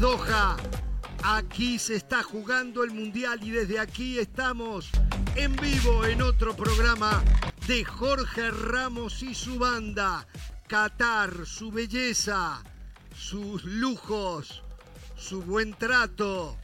Doha. Aquí se está jugando el Mundial y desde aquí estamos en vivo en otro programa de Jorge Ramos y su banda. Qatar, su belleza, sus lujos, su buen trato.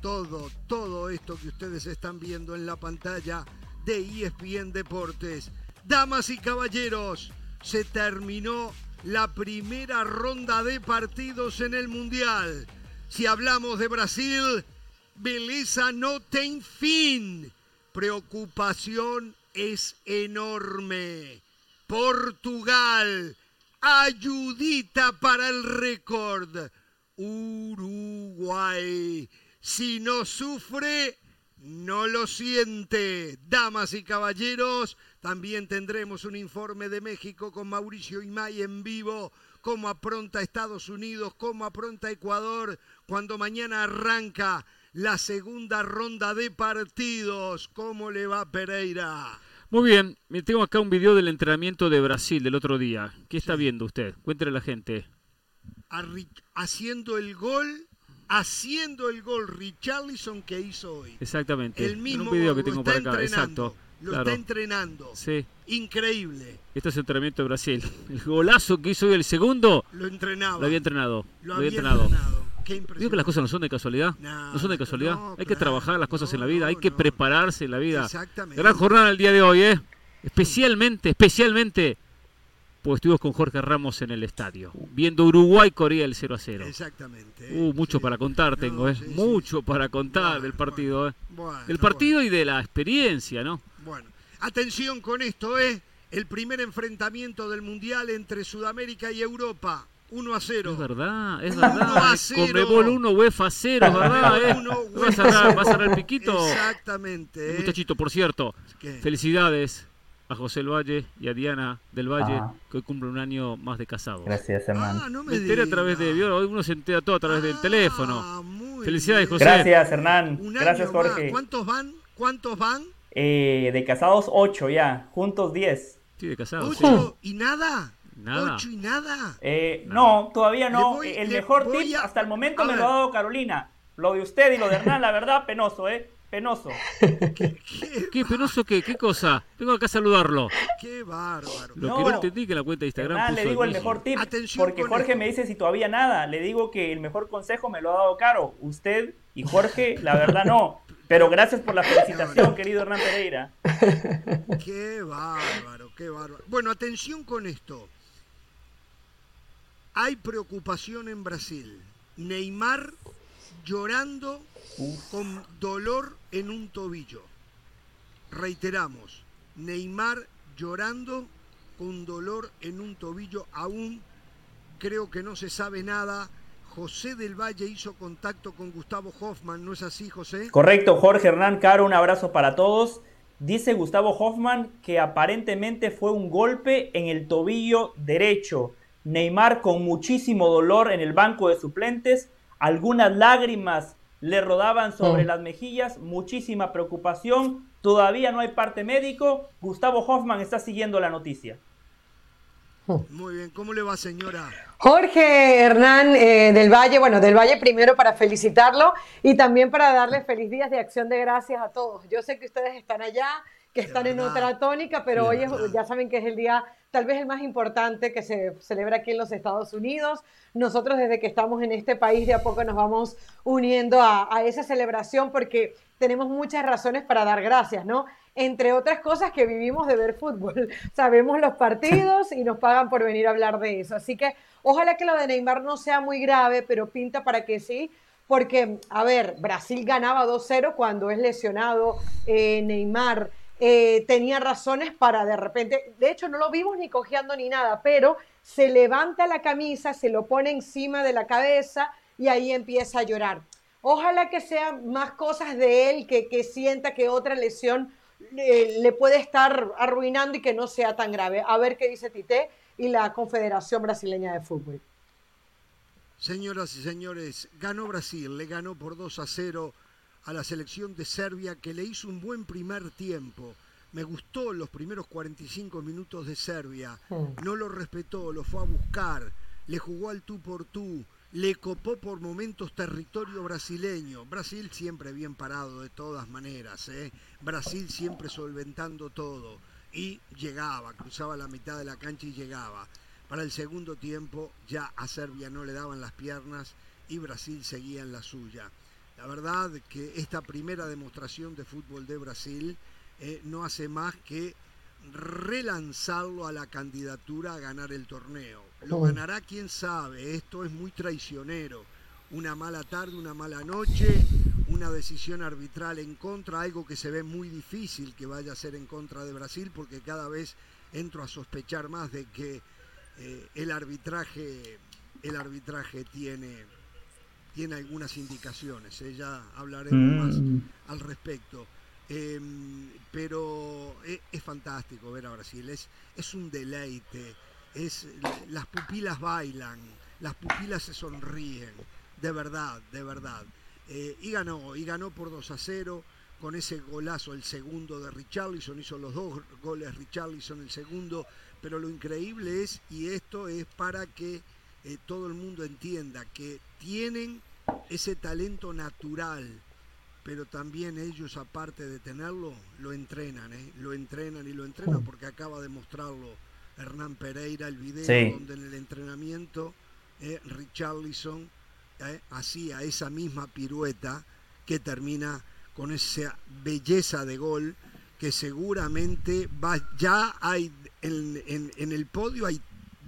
Todo, todo esto que ustedes están viendo en la pantalla de ESPN Deportes. Damas y caballeros, se terminó la primera ronda de partidos en el Mundial. Si hablamos de Brasil, belleza no tiene fin. Preocupación es enorme. Portugal, ayudita para el récord. Uruguay, si no sufre, no lo siente. Damas y caballeros, también tendremos un informe de México con Mauricio Imay en vivo, cómo apronta Estados Unidos, cómo apronta Ecuador, cuando mañana arranca la segunda ronda de partidos. ¿Cómo le va Pereira? Muy bien, me tengo acá un video del entrenamiento de Brasil del otro día. ¿Qué está viendo usted? Cuéntele a la gente. haciendo el gol haciendo el gol Richarlison que hizo hoy. Exactamente. El mismo video que tengo para acá. Exacto. Lo está entrenando. Sí. Increíble. Este es el entrenamiento de Brasil. El golazo que hizo hoy el segundo. Lo entrenaba. Lo había entrenado. Lo, había entrenado. Digo que las cosas no son de casualidad. No, son de casualidad. hay que trabajar las cosas en la vida. hay que prepararse en la vida. Exactamente. Gran jornada el día de hoy, ¿eh? Especialmente, especialmente pues estuvimos con Jorge Ramos en el estadio, viendo Uruguay-Corea el 0 a 0. Exactamente. Uh, mucho para contar tengo, ¿eh? mucho para contar del partido, ¿eh? del partido y de la experiencia, ¿no? Atención con esto, ¿eh? El primer enfrentamiento del Mundial entre Sudamérica y Europa. 1 a 0. Es verdad, es verdad. 1 a 0. Conmebol 1, UEFA 0, es verdad, ¿eh? ¿Va a, cerrar, ¿Va a el piquito? Exactamente. ¿eh? Muchachito, por cierto, felicidades a José el Valle y a Diana del Valle, que hoy cumple un año más de casados. Gracias, hermano. Ah, no me, enteré a través de. Hoy uno se entera todo a través del ah, teléfono. Felicidades, José. Gracias, Hernán. Gracias, Jorge. ¿Cuántos van? ¿Cuántos van? Eh, de casados, 8 ya. Juntos, 10. Sí, de casados. ¿Ocho y nada? Nada. ¿Ocho y nada? Eh, no, todavía no. el mejor tip hasta el momento me lo ha dado Carolina. Lo de usted y lo de Hernán, la verdad, penoso, ¿eh? Penoso. ¿Qué, penoso qué? ¿Qué cosa? Vengo acá a saludarlo. Qué bárbaro. Lo que no entendí que la cuenta de Instagram le digo el, mejor tip, porque Jorge me dice si todavía nada. Le digo que el mejor consejo me lo ha dado Caro. Usted y Jorge, la verdad no. Pero gracias por la felicitación, querido Hernán Pereira. Qué bárbaro, qué bárbaro. Bueno, atención con esto. Hay preocupación en Brasil. Neymar llorando con dolor en un tobillo. Reiteramos, Neymar llorando con dolor en un tobillo, aún creo que no se sabe nada. José del Valle hizo contacto con Gustavo Hoffman, ¿no es así, José? Correcto, Jorge Hernán Caro, un abrazo para todos. Dice Gustavo Hoffman que aparentemente fue un golpe en el tobillo derecho. Neymar con muchísimo dolor en el banco de suplentes, algunas lágrimas le rodaban sobre mm. las mejillas, muchísima preocupación, todavía no hay parte médico, Gustavo Hoffman está siguiendo la noticia. Mm. Muy bien, ¿cómo le va señora? Jorge Hernán eh, del Valle, bueno, del Valle primero para felicitarlo y también para darle feliz días de acción de gracias a todos. Yo sé que ustedes están allá, que están en otra tónica, pero hoy ya saben que es el día tal vez el más importante que se celebra aquí en los Estados Unidos. Nosotros desde que estamos en este país de a poco nos vamos uniendo a, esa celebración porque tenemos muchas razones para dar gracias, ¿no? Entre otras cosas que vivimos de ver fútbol. Sabemos los partidos y nos pagan por venir a hablar de eso. Así que ojalá que lo de Neymar no sea muy grave, pero pinta para que sí. Porque, a ver, Brasil ganaba 2-0 cuando es lesionado eh, Neymar. Eh, tenía razones para de repente, de hecho no lo vimos ni cojeando ni nada, pero se levanta la camisa, se lo pone encima de la cabeza y ahí empieza a llorar. Ojalá que sean más cosas de él, que, sienta que otra lesión eh, le puede estar arruinando y que no sea tan grave. A ver qué dice Tite y la Confederación Brasileña de Fútbol. Señoras y señores, ganó Brasil, le ganó por 2 a 0 a la selección de Serbia que le hizo un buen primer tiempo. Me gustó los primeros 45 minutos de Serbia. No lo respetó, lo fue a buscar, le jugó al tú por tú, le copó por momentos territorio brasileño. Brasil siempre bien parado de todas maneras, ¿eh? Brasil siempre solventando todo. Y llegaba, cruzaba la mitad de la cancha y llegaba. Para el segundo tiempo ya a Serbia no le daban las piernas y Brasil seguía en la suya. La verdad que esta primera demostración de fútbol de Brasil eh, no hace más que relanzarlo a la candidatura a ganar el torneo. Lo ganará quién sabe, esto es muy traicionero. Una mala tarde, una mala noche, una decisión arbitral en contra, algo que se ve muy difícil que vaya a ser en contra de Brasil, porque cada vez entro a sospechar más de que eh, el arbitraje, el arbitraje tiene, tiene algunas indicaciones. ¿eh? Ya hablaremos más mm. al respecto. Em, pero e, es, fantástico ver a Brasil, es, es un deleite, es, las pupilas bailan, las pupilas se sonríen, de verdad, de verdad. Eh, y ganó, y ganó por 2 a 0 con ese golazo, el segundo de Richarlison, hizo los dos goles Richarlison, el segundo, pero lo increíble es, y esto es para que eh, todo el mundo entienda, que tienen ese talento natural, pero también ellos, aparte de tenerlo, lo entrenan, ¿eh? lo entrenan y lo entrenan porque acaba de mostrarlo Hernán Pereira, el video donde en el entrenamiento eh, Richarlison eh, hacía esa misma pirueta que termina con esa belleza de gol que seguramente va, ya hay en, en el podio hay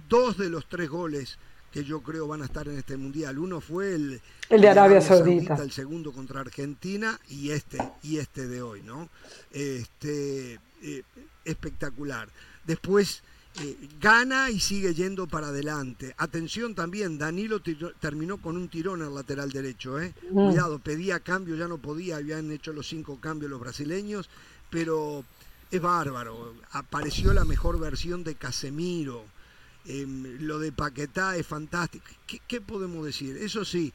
dos de los tres goles que yo creo van a estar en este mundial. Uno fue el, el de Arabia, Saudita. el segundo contra Argentina y este y este de hoy, ¿no? Este eh, espectacular. Después eh, gana y sigue yendo para adelante. Atención también, Danilo terminó con un tirón al lateral derecho, ¿eh? Mm. Cuidado, pedía cambio, ya no podía, habían hecho los cinco cambios los brasileños, pero es bárbaro. Apareció la mejor versión de Casemiro Em, lo de Paquetá es fantástico. ¿Qué, podemos decir? Eso sí,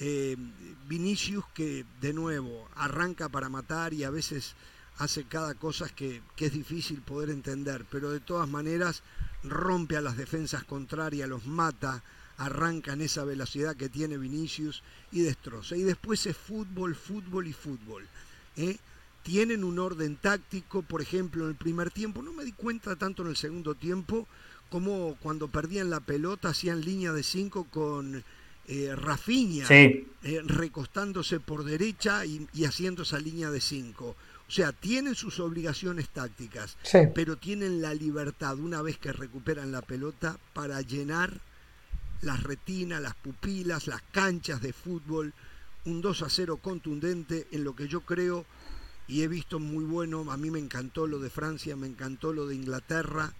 em, Vinicius que de nuevo arranca para matar y a veces hace cada cosa que, que, es difícil poder entender, pero de todas maneras rompe a las defensas contrarias, los mata, arranca en esa velocidad que tiene Vinicius y destroza. Y después es fútbol, fútbol y fútbol. ¿eh? Tienen un orden táctico, por ejemplo, en el primer tiempo, no me di cuenta tanto en el segundo tiempo, como cuando perdían la pelota hacían línea de cinco con eh, Rafiña eh, recostándose por derecha y, haciendo esa línea de cinco. O sea, tienen sus obligaciones tácticas, pero tienen la libertad una vez que recuperan la pelota para llenar las retinas, las pupilas, las canchas de fútbol. Un 2 a 0 contundente en lo que yo creo y he visto muy bueno. A mí me encantó lo de Francia, me encantó lo de Inglaterra.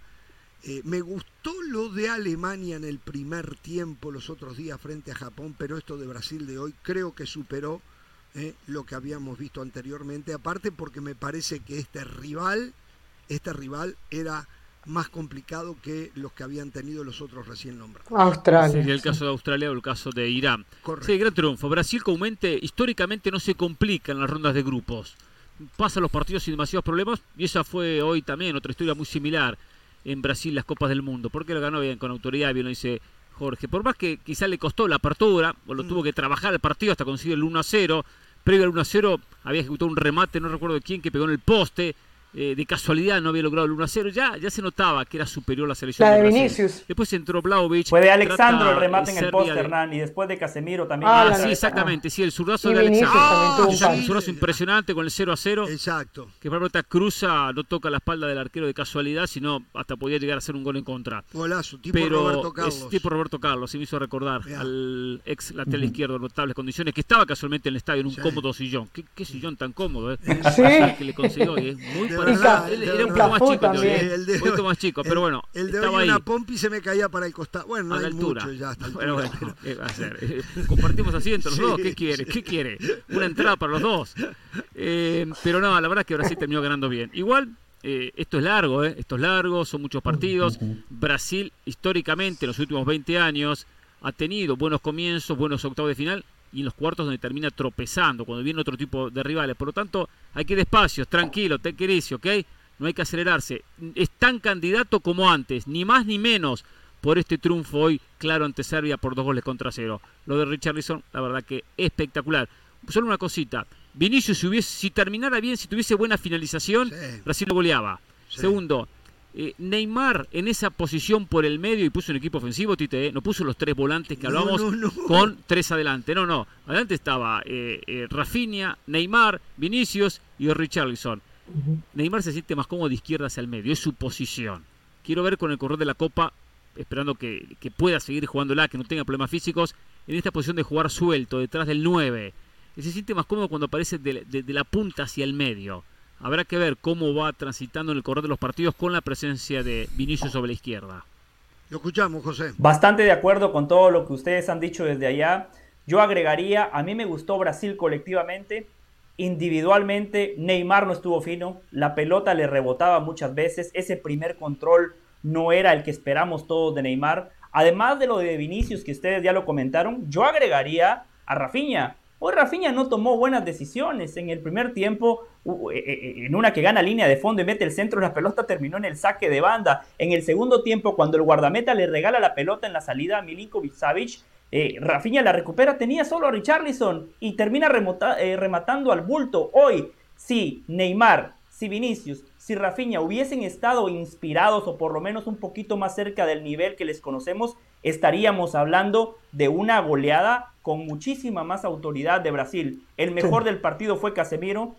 Eh, me gustó lo de Alemania en el primer tiempo, los otros días frente a Japón, pero esto de Brasil de hoy creo que superó eh, lo que habíamos visto anteriormente. Aparte porque me parece que este rival, este rival era más complicado que los que habían tenido los otros recién nombrados. Australia. el caso de Australia o el caso de Irán. Sí, gran triunfo. Brasil comúnmente, históricamente no se complica en las rondas de grupos. Pasa los partidos sin demasiados problemas y esa fue hoy también otra historia muy similar en Brasil las Copas del Mundo, porque lo ganó bien con autoridad, bien lo dice Jorge. Por más que quizá le costó la apertura, o lo mm. tuvo que trabajar el partido hasta conseguir el 1 a 0, previo al 1 a 0 había ejecutado un remate, no recuerdo de quién, que pegó en el poste, eh, de casualidad no había logrado el 1 a 0, ya, ya se notaba que era superior la selección. La de, Vinicius. Después entró Blaovic. Fue de Alexandro el remate en el poste, Hernán, y después de Casemiro también. Ah, sí, exactamente, sí, el zurdazo de Alexandro. Ah, un zurdazo impresionante con el 0 a 0. Exacto. Que para cruza, no toca la espalda del arquero de casualidad, sino hasta podía llegar a ser un gol en contra. Golazo, tipo Roberto Carlos. tipo Roberto Carlos, se me hizo recordar al ex lateral izquierdo en notables condiciones, que estaba casualmente en el estadio en un cómodo sillón. ¿Qué, sillón tan cómodo, ¿eh? Sí. Que le consiguió, ¿eh? Muy parecido era un poco más chico, el de, un poco más chico, pero bueno. El de hoy una pompi se me caía para el costado. Bueno, no a hay altura. mucho ya. bueno, bueno, ¿qué va a hacer? Eh, compartimos asientos los dos, ¿qué quiere? ¿Qué quiere? Una entrada para los dos. Eh, pero no, la verdad es que Brasil terminó ganando bien. Igual, eh, esto es largo, ¿eh? Esto es largo, son muchos partidos. Brasil, históricamente, en los últimos 20 años, ha tenido buenos comienzos, buenos octavos de final y en los cuartos donde termina tropezando, cuando viene otro tipo de rivales. Por lo tanto, hay que ir despacio, tranquilo, te ¿ok? no hay que acelerarse. Es tan candidato como antes, ni más ni menos, por este triunfo hoy claro ante Serbia por dos goles contra cero. Lo de Richarlison, la verdad que espectacular. Solo una cosita. Vinicius, si, hubiese, si terminara bien, si tuviese buena finalización, Brasil lo goleaba. Segundo, eh, Neymar en esa posición por el medio y puso un equipo ofensivo, Tite, eh, no puso los tres volantes que hablamos con tres adelante. No, no. Adelante estaba eh, Rafinha, Neymar, Vinicius y Richarlison. Neymar se siente más cómodo de izquierda hacia el medio, es su posición. Quiero ver con el correr de la Copa, esperando que, pueda seguir jugándola, que no tenga problemas físicos, en esta posición de jugar suelto, detrás del 9. Se siente más cómodo cuando aparece de, la punta hacia el medio. Habrá que ver cómo va transitando en el correr de los partidos con la presencia de Vinicius sobre la izquierda. Lo escuchamos, José. Bastante de acuerdo con todo lo que ustedes han dicho desde allá. Yo agregaría, a mí me gustó Brasil colectivamente, Individualmente, Neymar no estuvo fino, la pelota le rebotaba muchas veces, ese primer control no era el que esperamos todos de Neymar. Además de lo de Vinicius, que ustedes ya lo comentaron, yo agregaría a Rafinha. Hoy Rafinha no tomó buenas decisiones. En el primer tiempo, eh, eh, eh, en una que gana línea de fondo y mete el centro, la pelota terminó en el saque de banda. En el segundo tiempo, cuando el guardameta le regala la pelota en la salida a Milinkovic Savic, eh, Rafinha la recupera, tenía solo a Richarlison y termina eh, rematando al bulto. Hoy, si Neymar, si Vinicius, si Rafinha hubiesen estado inspirados o por lo menos un poquito más cerca del nivel que les conocemos, estaríamos hablando de una goleada con muchísima más autoridad de Brasil. El mejor del partido fue Casemiro.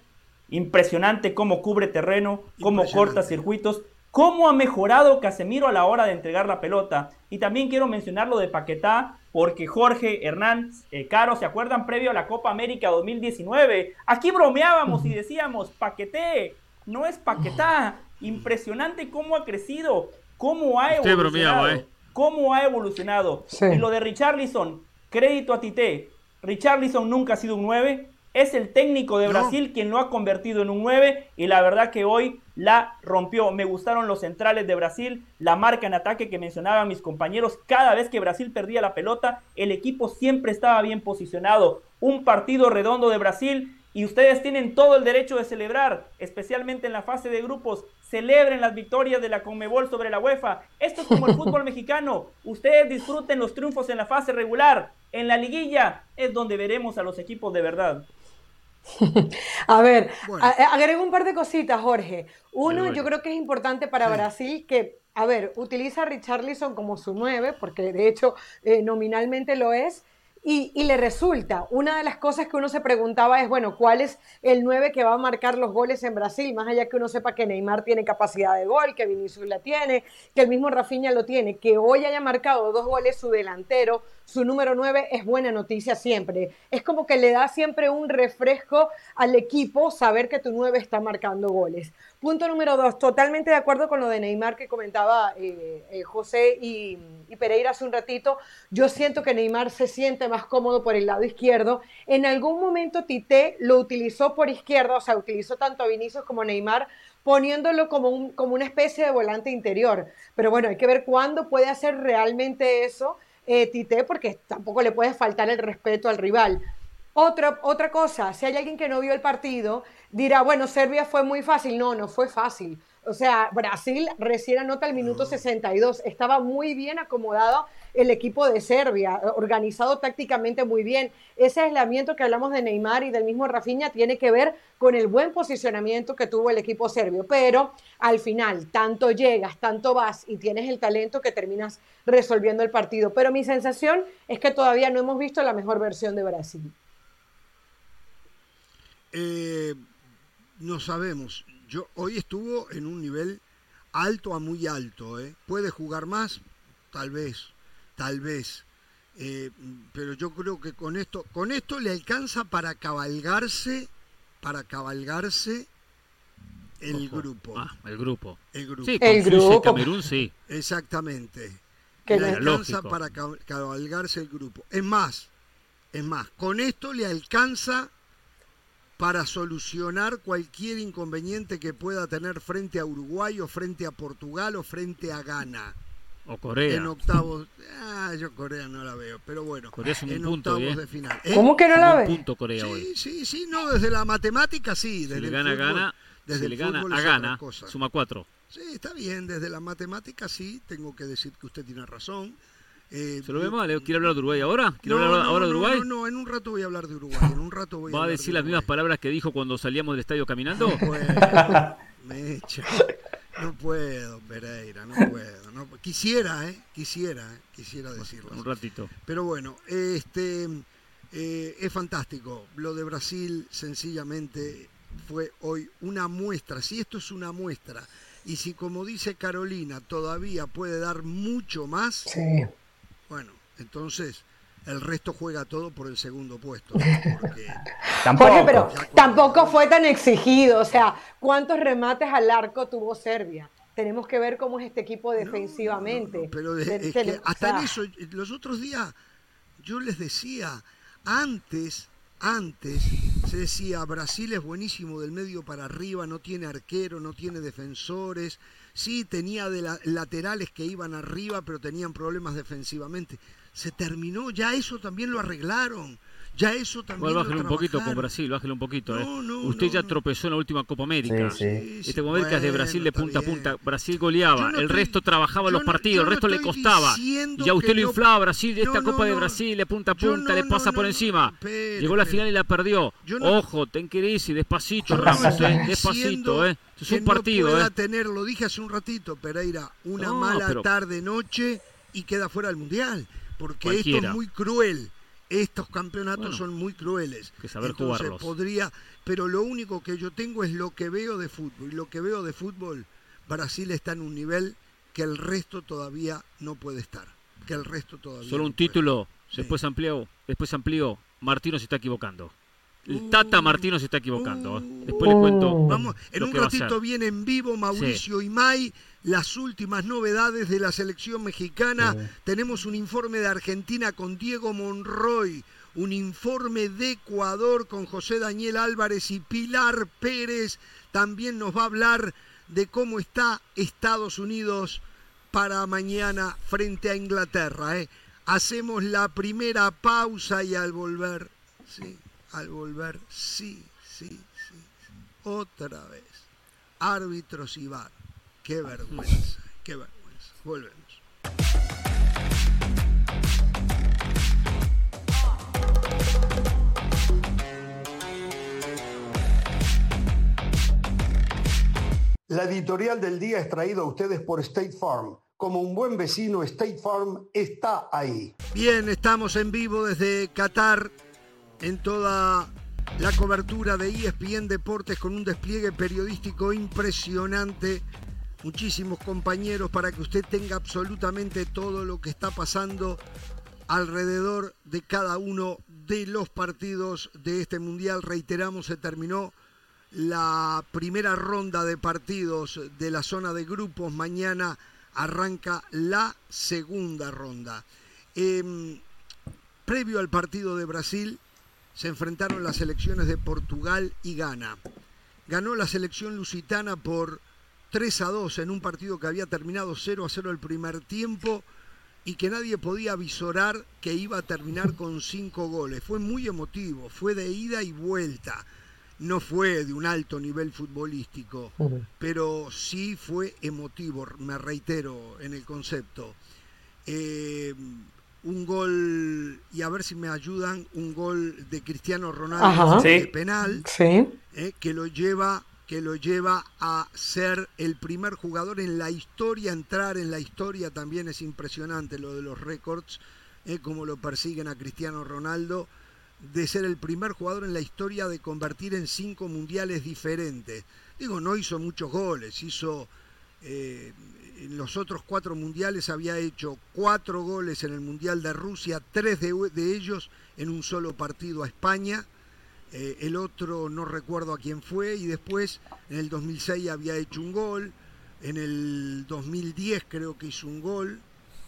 Impresionante cómo cubre terreno, cómo corta circuitos, cómo ha mejorado Casemiro a la hora de entregar la pelota. Y también quiero mencionar lo de Paquetá, porque Jorge Hernán eh, Caro, ¿se acuerdan previo a la Copa América 2019? Aquí bromeábamos y decíamos, Paqueté, no es Paquetá. Impresionante cómo ha crecido, cómo ha evolucionado. ¿eh? Cómo ha evolucionado. Y lo de Richarlison, crédito a Tite. Richarlison nunca ha sido un 9, es el técnico de Brasil quien lo ha convertido en un 9 y la verdad que hoy la rompió. Me gustaron los centrales de Brasil, la marca en ataque que mencionaban mis compañeros. Cada vez que Brasil perdía la pelota, el equipo siempre estaba bien posicionado. Un partido redondo de Brasil y ustedes tienen todo el derecho de celebrar, especialmente en la fase de grupos. Celebren las victorias de la Conmebol sobre la UEFA. Esto es como el fútbol mexicano. Ustedes disfruten los triunfos en la fase regular. En la liguilla es donde veremos a los equipos de verdad. A ver, agrego un par de cositas, Jorge. Uno, yo creo que es importante para Brasil que, a ver, utiliza a Richarlison como su 9, porque de hecho eh, nominalmente lo es, y, le resulta. Una de las cosas que uno se preguntaba es, bueno, ¿cuál es el 9 que va a marcar los goles en Brasil? Más allá que uno sepa que Neymar tiene capacidad de gol, que Vinicius la tiene, que el mismo Rafinha lo tiene, que hoy haya marcado dos goles su delantero, su número 9 es buena noticia siempre. Es como que le da siempre un refresco al equipo saber que tu 9 está marcando goles. Punto número 2, totalmente de acuerdo con lo de Neymar que comentaba eh, eh, José y, y, Pereira hace un ratito. Yo siento que Neymar se siente más cómodo por el lado izquierdo. En algún momento Tite lo utilizó por izquierda, o sea, utilizó tanto a Vinicius como a Neymar poniéndolo como, un, como una especie de volante interior. Pero bueno, hay que ver cuándo puede hacer realmente eso eh, Tite, porque tampoco le puede faltar el respeto al rival. Otra, otra cosa, si hay alguien que no vio el partido, dirá, bueno, Serbia fue muy fácil. No, no fue fácil. O sea, Brasil recién anota el minuto 62. Estaba muy bien acomodado el equipo de Serbia, organizado tácticamente muy bien. Ese aislamiento que hablamos de Neymar y del mismo Rafinha tiene que ver con el buen posicionamiento que tuvo el equipo serbio. Pero al final, tanto llegas, tanto vas y tienes el talento que terminas resolviendo el partido. Pero mi sensación es que todavía no hemos visto la mejor versión de Brasil. Eh, no sabemos. Yo hoy estuvo en un nivel alto a muy alto. ¿eh? Puede jugar más, tal vez tal vez. Eh, pero yo creo que con esto, con esto le alcanza para cabalgarse, para cabalgarse el grupo. Ah, el grupo. El grupo. Sí, el grupo. Camerún, sí. Exactamente. Que le alcanza para cabalgarse el grupo. Es más, es más, con esto le alcanza para solucionar cualquier inconveniente que pueda tener frente a Uruguay o frente a Portugal o frente a Ghana. O Corea. En octavos. Ah, yo Corea no la veo, pero bueno. Corea es un en punto, octavos de final. ¿Cómo que no la ve? punto Corea sí, hoy. Sí, sí, no, desde la matemática sí. Desde si le gana, gana. Desde si le gana a gana, suma cuatro. Sí, está bien, desde la matemática sí, tengo que decir que usted tiene razón. Eh, ¿Se lo ve mal? ¿Quiere hablar de Uruguay ahora? ¿Quiere hablar ahora de Uruguay? No, no, en un rato voy a hablar de Uruguay. En un rato voy ¿Va a, decir las mismas palabras que dijo cuando salíamos del estadio caminando? No puedo, Mecha. No puedo, Pereira, no puedo. No, quisiera, ¿eh? Quisiera, ¿eh? quisiera decirlo. Un ratito. Pero bueno, este eh, es fantástico. Lo de Brasil sencillamente fue hoy una muestra. Si esto es una muestra y si como dice Carolina todavía puede dar mucho más, bueno, entonces el resto juega todo por el segundo puesto. tampoco, pero tampoco fue tan exigido. O sea, ¿cuántos remates al arco tuvo Serbia? Tenemos que ver cómo es este equipo defensivamente. pero es que hasta en eso, los otros días yo les decía, antes antes se decía, Brasil es buenísimo del medio para arriba, no tiene arquero, no tiene defensores. Sí, tenía de laterales que iban arriba, pero tenían problemas defensivamente. Se terminó, ya eso también lo arreglaron. Ya eso también. Bueno, bájale un poquito con Brasil, bájale un poquito. ¿eh? Usted ya tropezó en la última Copa América. Sí, sí. Este Copa América es de Brasil de punta a punta. Brasil goleaba, el resto trabajaba los partidos, el resto le costaba. Ya usted lo inflaba, Brasil, esta Copa de Brasil de punta a punta, le pasa por encima. Llegó la final y la perdió. Ojo, ten que ir despacito, Ramos, ¿eh? despacito, ¿eh? Es un partido, ¿eh? tener, lo dije hace un ratito, Pereira, una mala tarde, noche y queda fuera del Mundial. Porque esto es muy cruel estos campeonatos son muy crueles. Que saber Entonces, podría, pero lo único que yo tengo es lo que veo de fútbol. Y lo que veo de fútbol, Brasil está en un nivel que el resto todavía no puede estar. Que el resto todavía. Solo un título, después amplió, después amplió. Martino se está equivocando. El Tata Martino se está equivocando. Después le cuento. Vamos, en un ratito viene en vivo Mauricio y Imay las últimas novedades de la selección mexicana. Tenemos un informe de Argentina con Diego Monroy, un informe de Ecuador con José Daniel Álvarez y Pilar Pérez. También nos va a hablar de cómo está Estados Unidos para mañana frente a Inglaterra. ¿eh? Hacemos la primera pausa y al volver, sí, al volver, sí, sí, sí, sí. otra vez. Árbitros y VAR Qué vergüenza, qué vergüenza. Volvemos. La editorial del día es traída a ustedes por State Farm. Como un buen vecino, State Farm está ahí. Bien, estamos en vivo desde Qatar en toda la cobertura de ESPN Deportes con un despliegue periodístico impresionante muchísimos compañeros para que usted tenga absolutamente todo lo que está pasando alrededor de cada uno de los partidos de este mundial. Reiteramos, se terminó la primera ronda de partidos de la zona de grupos. Mañana arranca la segunda ronda. Em, previo al partido de Brasil se enfrentaron las selecciones de Portugal y Ghana. Ganó la selección lusitana por 3 a 2 en un partido que había terminado 0 a 0 el primer tiempo y que nadie podía visorar que iba a terminar con 5 goles. Fue muy emotivo, fue de ida y vuelta. No fue de un alto nivel futbolístico, pero sí fue emotivo, me reitero en el concepto. Eh, un gol, y a ver si me ayudan, un gol de Cristiano Ronaldo de penal, eh, que lo lleva que lo lleva a ser el primer jugador en la historia, entrar en la historia también es impresionante lo de los récords, eh, como lo persiguen a Cristiano Ronaldo, de ser el primer jugador en la historia de convertir en cinco mundiales diferentes. Digo, no hizo muchos goles, hizo... Eh, en los otros cuatro mundiales había hecho cuatro goles en el Mundial de Rusia, tres de, de ellos en un solo partido a España eh, el otro no recuerdo a quién fue, y después en el 2006 había hecho un gol, en el 2010 creo que hizo un gol,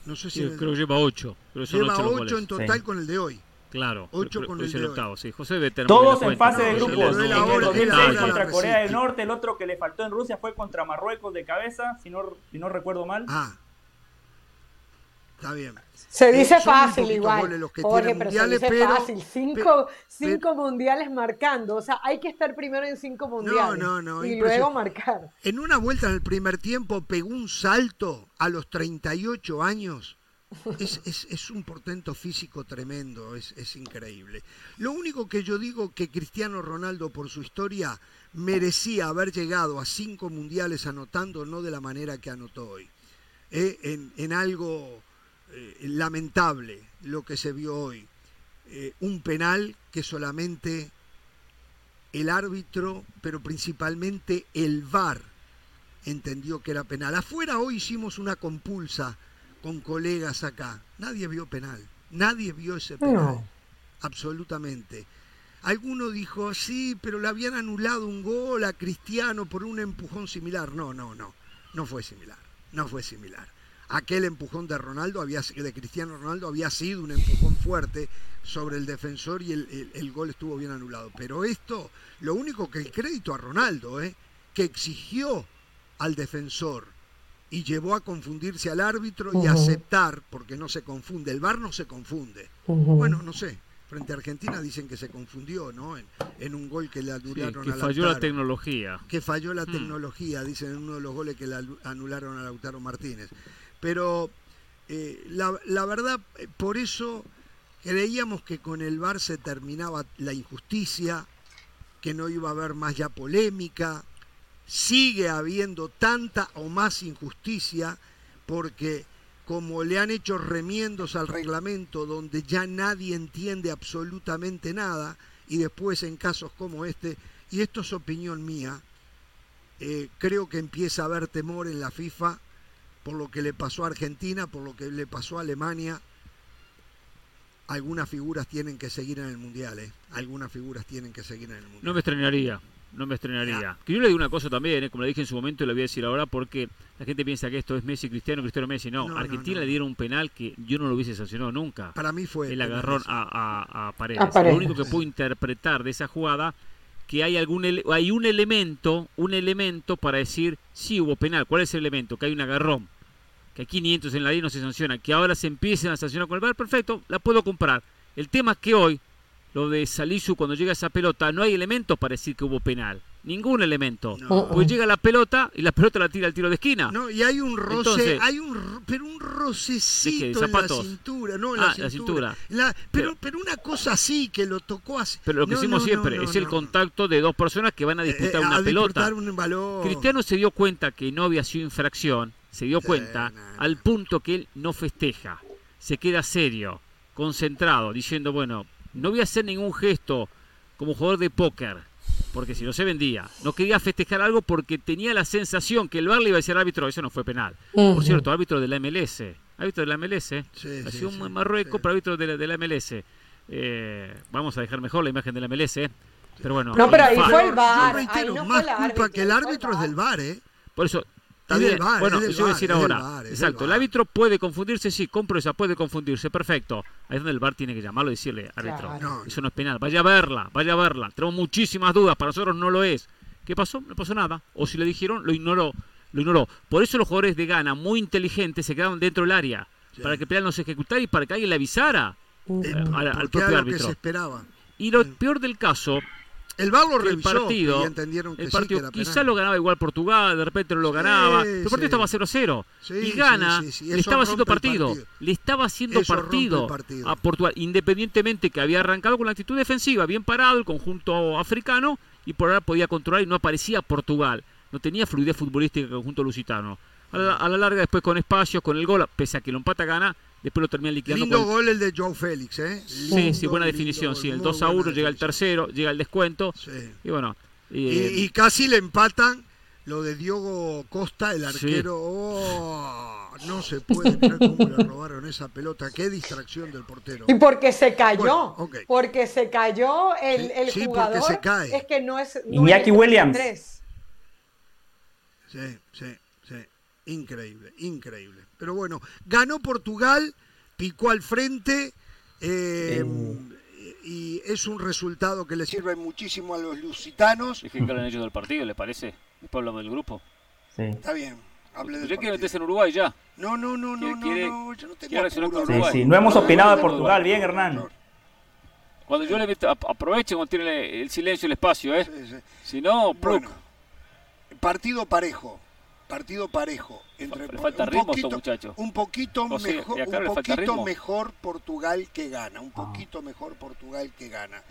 no sé si... creo que lleva 8. Lleva 8 en total con el de hoy. Claro, 8 con el, de octavo, sí. José Todos en fase de grupos. el 2006 contra Corea del Norte, el otro que le faltó en Rusia fue contra Marruecos de cabeza, si no, si no recuerdo mal. Ah. Está bien. Se dice fácil igual, los que Jorge, pero se dice fácil. Cinco, cinco mundiales marcando. O sea, hay que estar primero en cinco mundiales. No, no, no. Y luego marcar. En una vuelta en el primer tiempo pegó un salto a los 38 años. Es, es, es un portento físico tremendo, es, es increíble. Lo único que yo digo que Cristiano Ronaldo, por su historia, merecía haber llegado a cinco mundiales anotando, no de la manera que anotó hoy. Eh, en, en algo eh, lamentable lo que se vio hoy. Eh, un penal que solamente el árbitro, pero principalmente el VAR, entendió que era penal. Afuera hoy hicimos una compulsa con colegas acá. Nadie vio penal. Nadie vio ese penal. Absolutamente. Alguno dijo, sí, pero le habían anulado un gol a Cristiano por un empujón similar. No, no, no. No fue similar. No fue similar aquel empujón de Ronaldo había de Cristiano Ronaldo había sido un empujón fuerte sobre el defensor y el, gol estuvo bien anulado. Pero esto, lo único que el crédito a Ronaldo, ¿eh? que exigió al defensor y llevó a confundirse al árbitro y a aceptar, porque no se confunde, el VAR no se confunde. Bueno, no sé, frente a Argentina dicen que se confundió, ¿no? En, un gol que le anularon que falló la tecnología. Que falló la mm. tecnología, dicen en uno de los goles que le anularon a Lautaro Martínez. Pero eh, la, verdad, eh, por eso creíamos que con el VAR se terminaba la injusticia, que no iba a haber más ya polémica. Sigue habiendo tanta o más injusticia porque como le han hecho remiendos al reglamento donde ya nadie entiende absolutamente nada y después en casos como este, y esto es opinión mía, eh, creo que empieza a haber temor en la FIFA por lo que le pasó a Argentina, por lo que le pasó a Alemania. Algunas figuras tienen que seguir en el Mundial, ¿eh? Algunas figuras tienen que seguir en el Mundial. No me extrañaría, no me extrañaría. Que yo le digo una cosa también, ¿eh? como le dije en su momento y le voy a decir ahora, porque la gente piensa que esto es Messi, Cristiano, Cristiano, Messi. No, Argentina le dieron un penal que yo no lo hubiese sancionado nunca. Para mí fue. El agarrón a, a, Paredes. Lo único que puedo interpretar de esa jugada que hay algún hay un elemento, un elemento para decir si hubo penal. ¿Cuál es el elemento? Que hay un agarrón que hay 500 en la ley no se sanciona, que ahora se empiecen a sancionar con el VAR, perfecto, la puedo comprar. El tema es que hoy, lo de Salisu cuando llega esa pelota, no hay elementos para decir que hubo penal. Ningún elemento. Pues llega la pelota y la pelota la tira al tiro de esquina. No, y hay un roce, hay un pero un rocecito en la cintura, no en la cintura. pero, pero, una cosa así que lo tocó así. Pero lo que hicimos siempre es el contacto de dos personas que van a disputar eh, una a pelota. Un balón. Cristiano se dio cuenta que no había sido infracción se dio cuenta al punto que él no festeja, se queda serio, concentrado, diciendo, bueno, no voy a hacer ningún gesto como jugador de póker, porque si no se vendía, no quería festejar algo porque tenía la sensación que el bar le iba a decir al árbitro, eso no fue penal. Por cierto, árbitro de la MLS, árbitro de la MLS, sí, ha sido un Marruecos, pero árbitro de la, MLS. Eh, vamos a dejar mejor la imagen de la MLS, pero bueno. No, pero ahí fue el bar. más culpa que el árbitro es del bar, ¿eh? Por eso, bueno, eso voy a decir ahora. Exacto. El, árbitro puede confundirse, sí, compro esa, puede confundirse, perfecto. Ahí es donde el bar tiene que llamarlo y decirle, árbitro, eso no es penal, vaya a verla, vaya a verla. Tenemos muchísimas dudas, para nosotros no lo es. ¿Qué pasó? No pasó nada. O si le dijeron, lo ignoró. Lo ignoró. Por eso los jugadores de gana, muy inteligentes, se quedaron dentro del área. Para que el penal no se ejecutara y para que alguien le avisara eh, al, propio árbitro. Y lo peor del caso el VAR lo revisó el partido, entendieron que el partido quizá lo ganaba igual Portugal, de repente no lo ganaba. el partido estaba 0-0. y gana, le estaba haciendo partido, Le estaba haciendo partido, a Portugal, independientemente que había arrancado con la actitud defensiva, bien parado el conjunto africano, y por ahora podía controlar y no aparecía Portugal. No tenía fluidez futbolística el conjunto lusitano. A la, a la larga, después con espacios, con el gol, pese a que lo empata gana, después lo termina liquidando. Lindo gol el de Joe Félix, ¿eh? sí, sí, buena definición, sí. El 2 a 1 llega el tercero, llega el descuento. Sí. Y bueno. Y, casi le empatan lo de Diogo Costa, el arquero. Oh, no se puede creer cómo le robaron esa pelota. Qué distracción del portero. Y porque se cayó. Porque se cayó el, el sí, jugador. Porque se cae. Es que no es. Iñaki Williams. Sí, sí, sí. Increíble, increíble. Pero bueno, ganó Portugal, picó al frente eh, y es un resultado que le sirve muchísimo a los lusitanos. Es que han hecho del partido, ¿le parece? Después hablamos del grupo. Sí. Está bien, yo quiero meterse en Uruguay ya. No, no, no, no, no, yo no tengo Sí, sí, no hemos opinado de Portugal, bien, Hernán. Cuando yo le meto, aproveche cuando tiene el silencio y el espacio, ¿eh? Sí, sí. Si no, bueno, partido parejo partido parejo. Entre, le falta un ritmo poquito, muchachos. Un poquito, mejor, un poquito mejor Portugal que gana. Un ah. poquito mejor Portugal que gana.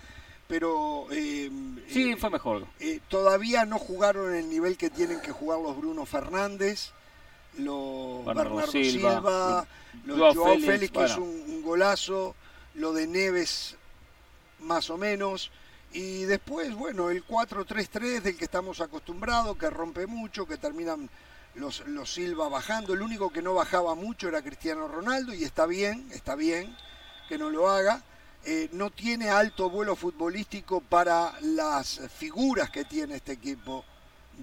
Pero. Eh, sí, fue mejor. Eh, todavía no jugaron en el nivel que tienen que jugar los Bruno Fernández, los Bernardo, Silva, los Joao, Félix, que es un, golazo, lo de Neves más o menos. Y después, bueno, el 4-3-3 del que estamos acostumbrados, que rompe mucho, que terminan los, los Silva bajando. El único que no bajaba mucho era Cristiano Ronaldo y está bien, está bien que no lo haga. Eh, no tiene alto vuelo futbolístico para las figuras que tiene este equipo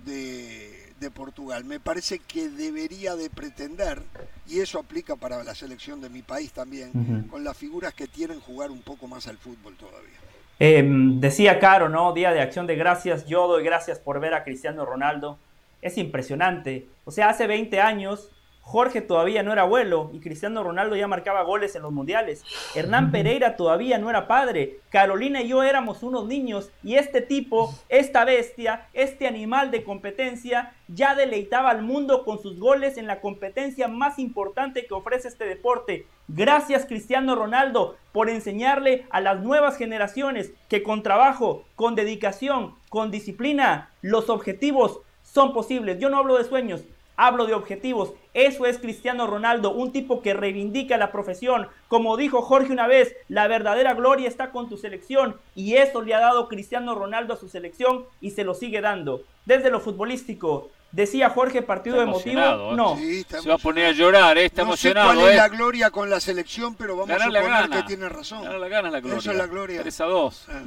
de, de, Portugal. Me parece que debería de pretender, y eso aplica para la selección de mi país también, con las figuras que tienen jugar un poco más al fútbol todavía. Em, decía Caro, ¿no? Día de acción de gracias. Yo doy gracias por ver a Cristiano Ronaldo. Es impresionante. O sea, hace 20 años Jorge todavía no era abuelo y Cristiano Ronaldo ya marcaba goles en los mundiales. Hernán Pereira todavía no era padre. Carolina y yo éramos unos niños y este tipo, esta bestia, este animal de competencia ya deleitaba al mundo con sus goles en la competencia más importante que ofrece este deporte. Gracias Cristiano Ronaldo por enseñarle a las nuevas generaciones que con trabajo, con dedicación, con disciplina, los objetivos son posibles. Yo no hablo de sueños, hablo de objetivos. Eso es Cristiano Ronaldo, un tipo que reivindica la profesión. Como dijo Jorge una vez, la verdadera gloria está con tu selección y eso le ha dado Cristiano Ronaldo a su selección y se lo sigue dando. Desde lo futbolístico, Decía Jorge, partido emotivo. ¿eh? No. se va a poner a llorar, ¿eh? está no emocionado. Sé cuál es ¿eh? la gloria con la selección, pero vamos a suponer que tiene razón. la gana la gloria. Eso es la gloria. 3 a 2. Ah.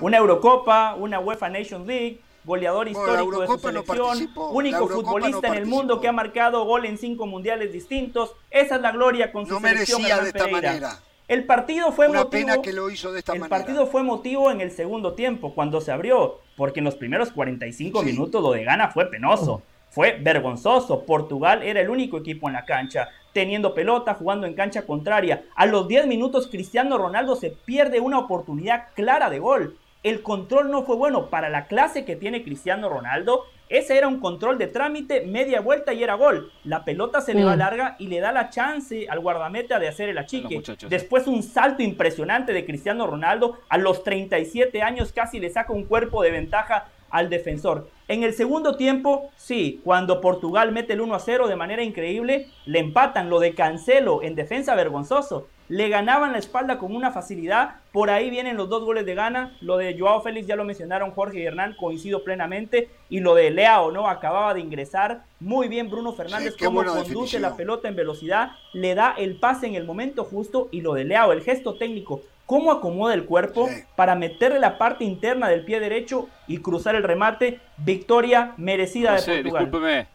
Una Eurocopa, una UEFA Nation League, goleador histórico de su selección, único futbolista en el mundo que ha marcado gol en cinco mundiales distintos. Esa es la gloria con su no selección. Merecía de esta manera. El partido fue Una motivo. Pena que lo hizo de esta el partido fue motivo en el segundo tiempo, cuando se abrió, porque en los primeros 45 minutos lo de Gana fue penoso. Fue vergonzoso. Portugal era el único equipo en la cancha, teniendo pelota, jugando en cancha contraria. A los 10 minutos Cristiano Ronaldo se pierde una oportunidad clara de gol el control no fue bueno para la clase que tiene Cristiano Ronaldo. Ese era un control de trámite, media vuelta y era gol. La pelota se le va larga y le da la chance al guardameta de hacer el achique. Después un salto impresionante de Cristiano Ronaldo. A los 37 años casi le saca un cuerpo de ventaja al defensor. En el segundo tiempo, sí, cuando Portugal mete el 1 a 0 de manera increíble, le empatan lo de Cancelo en defensa vergonzoso le ganaban la espalda con una facilidad. Por ahí vienen los dos goles de gana. Lo de Joao Félix ya lo mencionaron Jorge y Hernán, coincido plenamente. Y lo de Leao, ¿no? Acababa de ingresar. Muy bien Bruno Fernández, como conduce la pelota en velocidad, le da el pase en el momento justo. Y lo de Leao, el gesto técnico, cómo acomoda el cuerpo para meterle la parte interna del pie derecho y cruzar el remate. Victoria merecida de Portugal.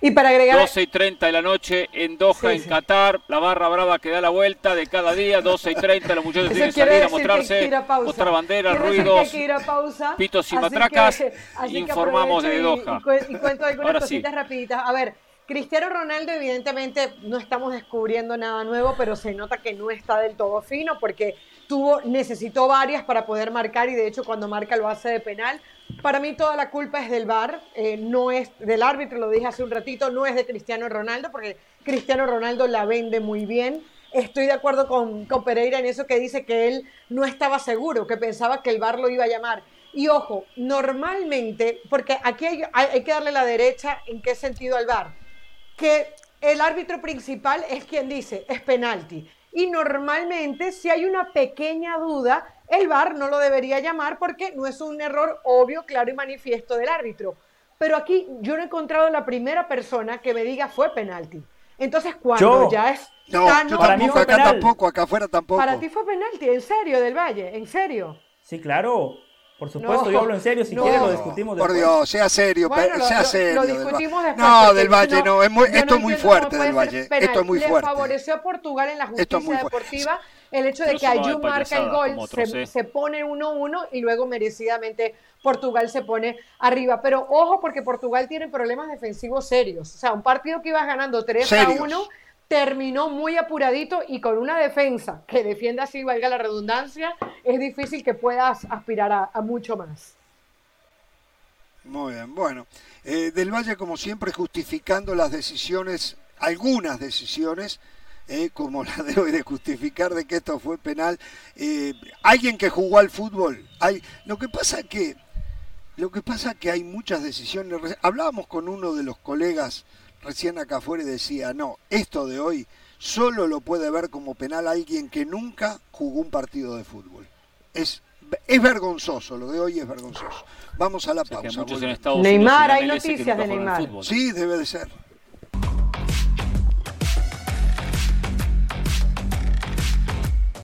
Y para agregar... 12 y 30 de la noche en Doha, en Qatar, la barra brava que da la vuelta de cada día, 12 y 30, los muchachos tienen que salir a mostrarse, mostrar banderas, ruidos, pitos y matracas, informamos de Doha. Y, cuento algunas cositas rapiditas. A ver, Cristiano Ronaldo, evidentemente, no estamos descubriendo nada nuevo, pero se nota que no está del todo fino porque tuvo, necesitó varias para poder marcar y de hecho cuando marca lo hace de penal. Para mí toda la culpa es del VAR, eh, no es del árbitro, lo dije hace un ratito, no es de Cristiano Ronaldo, porque Cristiano Ronaldo la vende muy bien. Estoy de acuerdo con, con Pereira en eso que dice que él no estaba seguro, que pensaba que el VAR lo iba a llamar. Y ojo, normalmente, porque aquí hay, que darle la derecha en qué sentido al VAR, que el árbitro principal es quien dice, es penalti. Y normalmente, si hay una pequeña duda, el VAR no lo debería llamar porque no es un error obvio, claro y manifiesto del árbitro. Pero aquí yo no he encontrado la primera persona que me diga fue penalti. Entonces, cuando ya es no, para mí fue acá tampoco, acá afuera tampoco. Para ti fue penalti, en serio, del Valle, en serio. Sí, claro. Por supuesto, yo hablo en serio, si no, quieres lo discutimos después. Por Dios, sea serio, sea lo, serio. Lo discutimos después. No, del Valle no, es muy, esto es muy fuerte del Valle. Esto es muy fuerte. Favoreció a Portugal en la justicia deportiva el hecho de que Ayú marca el gol, se, se, pone 1-1 y luego merecidamente Portugal se pone arriba. Pero ojo, porque Portugal tiene problemas defensivos serios. O sea, un partido que ibas ganando 3 a 1 terminó muy apuradito y con una defensa que defienda así, valga la redundancia, es difícil que puedas aspirar a, mucho más. Muy bien, bueno. Eh, Del Valle, como siempre, justificando las decisiones, algunas decisiones, eh, como la de hoy de justificar de que esto fue penal. Eh, alguien que jugó al fútbol. Hay, lo que pasa que lo que pasa que hay muchas decisiones. Hablábamos con uno de los colegas recién acá afuera y decía, no, esto de hoy solo lo puede ver como penal alguien que nunca jugó un partido de fútbol. Es, es vergonzoso, lo de hoy es vergonzoso. Vamos a la pausa. Neymar, hay noticias de Neymar. Sí, debe de ser.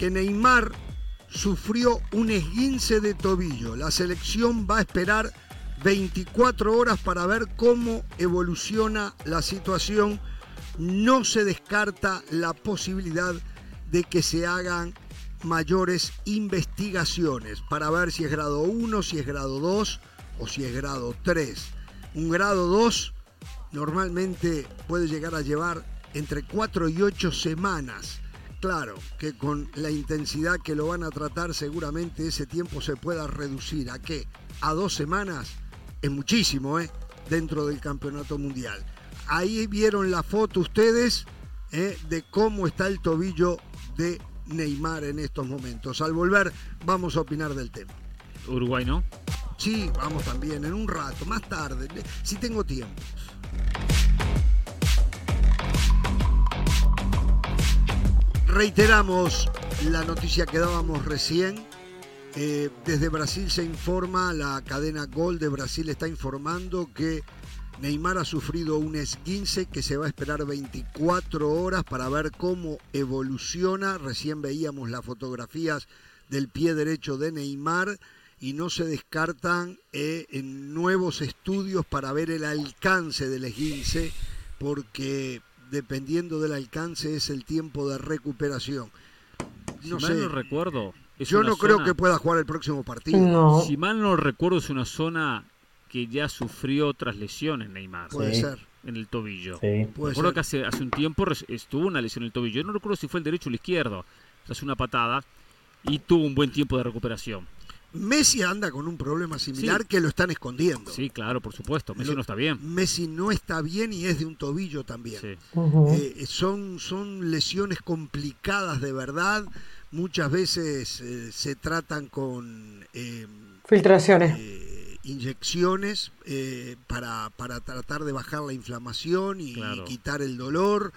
que Neymar sufrió un esguince de tobillo. La selección va a esperar 24 horas para ver cómo evoluciona la situación. No se descarta la posibilidad de que se hagan mayores investigaciones para ver si es grado 1, si es grado 2 o si es grado 3. Un grado 2 normalmente puede llegar a llevar entre 4 y 8 semanas Claro, que con la intensidad que lo van a tratar seguramente ese tiempo se pueda reducir. ¿A qué? A dos semanas es muchísimo, ¿eh? Dentro del campeonato mundial. Ahí vieron la foto ustedes ¿eh? de cómo está el tobillo de Neymar en estos momentos. Al volver vamos a opinar del tema. Uruguay, ¿no? Sí, vamos también, en un rato, más tarde, si tengo tiempo. Reiteramos la noticia que dábamos recién. Eh, desde Brasil se informa, la cadena Gol de Brasil está informando que Neymar ha sufrido un esguince que se va a esperar 24 horas para ver cómo evoluciona. Recién veíamos las fotografías del pie derecho de Neymar y no se descartan eh, nuevos estudios para ver el alcance del esguince porque dependiendo del alcance, es el tiempo de recuperación. No si mal no recuerdo. Yo no creo que pueda jugar el próximo partido. Si mal no recuerdo, es una zona que ya sufrió otras lesiones, Neymar. Puede ser. En el tobillo. Sí. Recuerdo que hace, hace un tiempo estuvo una lesión en el tobillo. Yo no recuerdo si fue el derecho o el izquierdo. Hace una patada y tuvo un buen tiempo de recuperación. Messi anda con un problema similar que lo están escondiendo. Sí, claro, por supuesto. Messi no está bien. Messi no está bien y es de un tobillo también. Eh, son, son lesiones complicadas de verdad. Muchas veces eh, se tratan con eh, filtraciones. inyecciones para, para, tratar de bajar la inflamación y, quitar el dolor.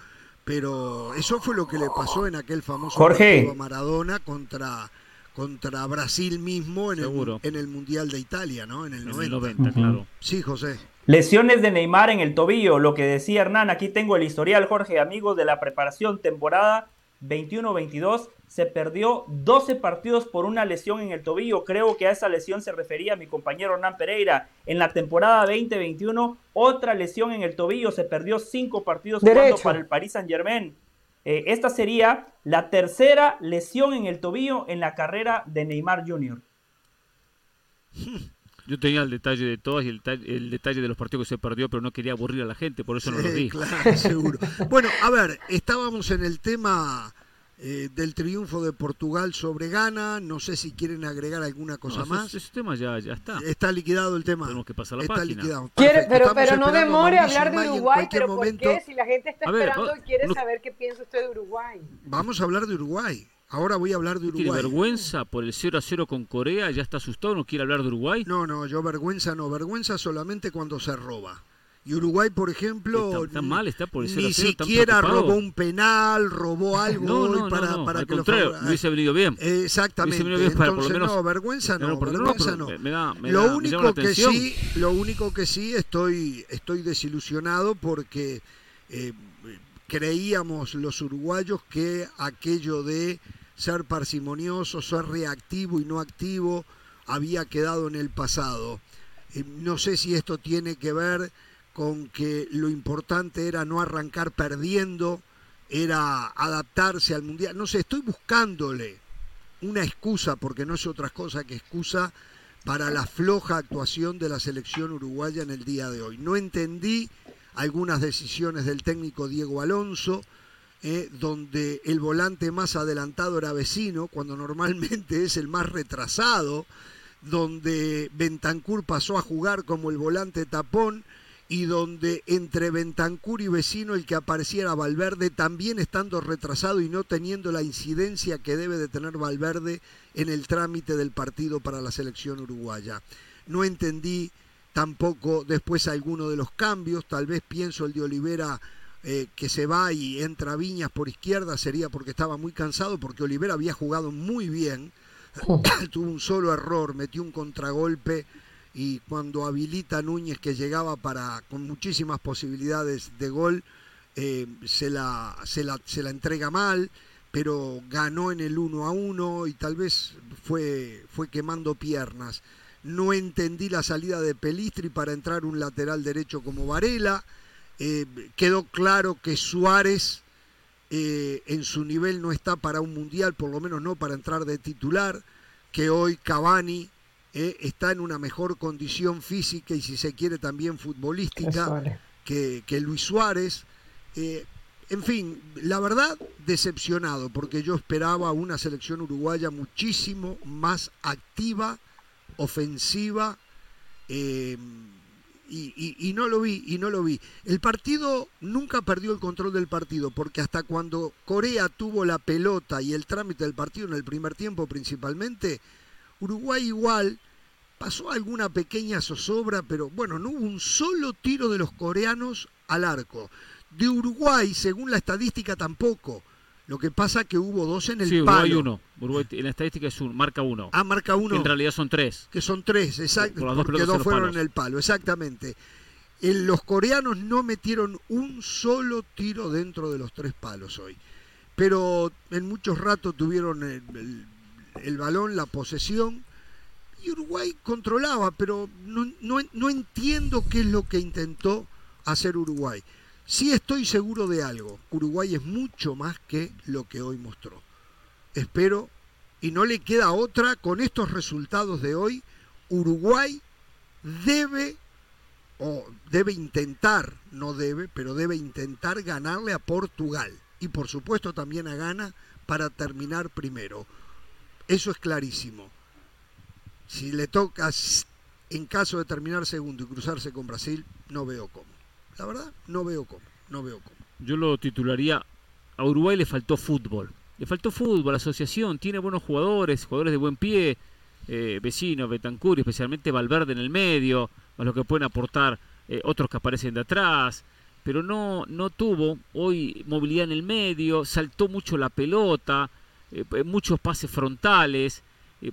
Pero eso fue lo que le pasó en aquel famoso Jorge. Maradona contra contra Brasil mismo en el, en el, Mundial de Italia, ¿no? En el 90. claro. Sí, José. Lesiones de Neymar en el tobillo, lo que decía Hernán, aquí tengo el historial, Jorge, amigos de la preparación temporada 21-22, se perdió 12 partidos por una lesión en el tobillo, creo que a esa lesión se refería mi compañero Hernán Pereira, en la temporada 2021, otra lesión en el tobillo, se perdió 5 partidos jugando para el Paris Saint Germain, eh, esta sería la tercera lesión en el tobillo en la carrera de Neymar Jr. Yo tenía el detalle de todas y el, detalle de los partidos que se perdió, pero no quería aburrir a la gente, por eso no lo dije. Claro, seguro. bueno, a ver, estábamos en el tema eh, del triunfo de Portugal sobre Ghana. No sé si quieren agregar alguna cosa más. Ese, tema ya, ya está. Está liquidado el tema. Tenemos que pasar la está página. Liquidado. pero, pero no demore hablar de Uruguay, pero ¿por qué? Si la gente está esperando y quiere saber qué piensa usted de Uruguay. Vamos a hablar de Uruguay. Ahora voy a hablar de Uruguay. ¿Tiene vergüenza por el 0 a 0 con Corea? ¿Ya está asustado? ¿No quiere hablar de Uruguay? No, no, yo vergüenza no. Vergüenza solamente cuando se roba Y Uruguay, por ejemplo, está, mal, está por ni siquiera robó un penal, robó algo no, no, para, no, para Al que contrario, lo hubiese venido bien. Exactamente. Venido bien para, Entonces, por lo menos, no, vergüenza no, vergüenza no. Me, da, me lo da, único que sí, lo único que sí estoy estoy desilusionado porque eh, creíamos los uruguayos que aquello de ser parsimonioso, ser reactivo y no activo había quedado en el pasado. Eh, no sé si esto tiene que ver con que lo importante era no arrancar perdiendo, era adaptarse al mundial. No sé, estoy buscándole una excusa, porque no es otra cosa que excusa para la floja actuación de la selección uruguaya en el día de hoy. No entendí algunas decisiones del técnico Diego Alonso, eh, donde el volante más adelantado era vecino, cuando normalmente es el más retrasado, donde Bentancur pasó a jugar como el volante tapón y donde entre Bentancur y vecino el que apareciera Valverde también estando retrasado y no teniendo la incidencia que debe de tener Valverde en el trámite del partido para la selección uruguaya. No entendí tampoco después alguno de los cambios, tal vez pienso el de Olivera eh, que se va y entra Viñas por izquierda sería porque estaba muy cansado, porque Olivera había jugado muy bien, oh. tuvo un solo error, metió un contragolpe y cuando habilita a Núñez que llegaba para con muchísimas posibilidades de gol, eh, se, la, se, la, se la entrega mal, pero ganó en el 1 a 1 y tal vez fue, fue quemando piernas. No entendí la salida de Pelistri para entrar un lateral derecho como Varela. Eh, quedó claro que Suárez eh, en su nivel no está para un mundial, por lo menos no para entrar de titular, que hoy Cavani eh, está en una mejor condición física y si se quiere también futbolística que, que, Luis Suárez. en fin, la verdad, decepcionado, porque yo esperaba una selección uruguaya muchísimo más activa ofensiva eh, y, no lo vi, y no lo vi. El partido nunca perdió el control del partido, porque hasta cuando Corea tuvo la pelota y el trámite del partido en el primer tiempo principalmente, Uruguay igual pasó alguna pequeña zozobra, pero bueno, no hubo un solo tiro de los coreanos al arco. De Uruguay, según la estadística, tampoco. Lo que pasa que hubo dos en el sí, Uruguay uno. Uruguay en la estadística es un, marca uno. Ah, marca uno. en realidad son tres. Que son tres, exacto. porque dos fueron en el palo, exactamente. los coreanos no metieron un solo tiro dentro de los tres palos hoy. Pero en muchos ratos tuvieron el, el, balón, la posesión. Y Uruguay controlaba, pero no, no, no entiendo qué es lo que intentó hacer Uruguay. Sí estoy seguro de algo. Uruguay es mucho más que lo que hoy mostró. Espero, y no le queda otra, con estos resultados de hoy, Uruguay debe, o debe intentar, no debe, pero debe intentar ganarle a Portugal. Y por supuesto también a Ghana para terminar primero. Eso es clarísimo. Si le toca, en caso de terminar segundo y cruzarse con Brasil, no veo cómo. La verdad, no veo cómo, no veo cómo. Yo lo titularía, a Uruguay le faltó fútbol. Le faltó fútbol, asociación, tiene buenos jugadores, jugadores de buen pie, eh, vecinos, Betancur, especialmente Valverde en el medio, a lo que pueden aportar eh, otros que aparecen de atrás, pero no, no tuvo hoy movilidad en el medio, saltó mucho la pelota, eh, muchos pases frontales,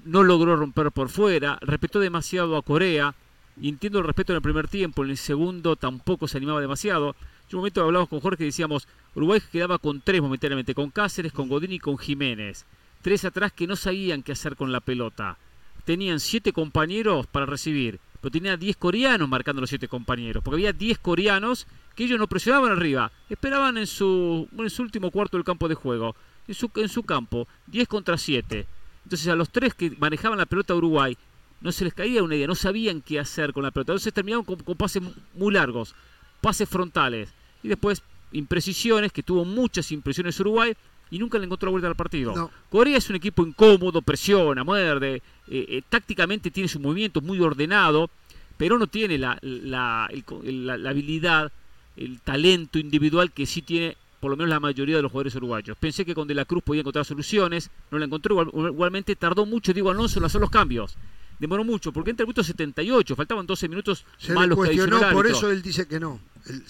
no logró romper por fuera, respetó demasiado a Corea, y entiendo el respeto en el primer tiempo, en el segundo tampoco se animaba demasiado. En un momento hablamos con Jorge y decíamos, Uruguay quedaba con tres momentáneamente, con Cáceres, con Godín y con Jiménez. Tres atrás que no sabían qué hacer con la pelota. Tenían siete compañeros para recibir, pero tenía diez coreanos marcando los siete compañeros, porque había diez coreanos que ellos no presionaban arriba, esperaban en su, en su último cuarto del campo de juego, en su, en su campo, diez contra siete. Entonces a los tres que manejaban la pelota de Uruguay no se les caía una idea, no sabían qué hacer con la pelota. Entonces terminaron con, pases muy largos, pases frontales. Y después imprecisiones, que tuvo muchas impresiones Uruguay y nunca le encontró la vuelta al partido. Corea es un equipo incómodo, presiona, muerde, eh, eh, tácticamente tiene su movimiento muy ordenado, pero no tiene la, la, la, habilidad, el talento individual que sí tiene por lo menos la mayoría de los jugadores uruguayos. Pensé que con De la Cruz podía encontrar soluciones, no la encontró, igualmente tardó mucho Diego Alonso en hacer los cambios demoró mucho, porque entra el minuto 78, faltaban 12 minutos se más le cuestionó, que por eso él dice que no.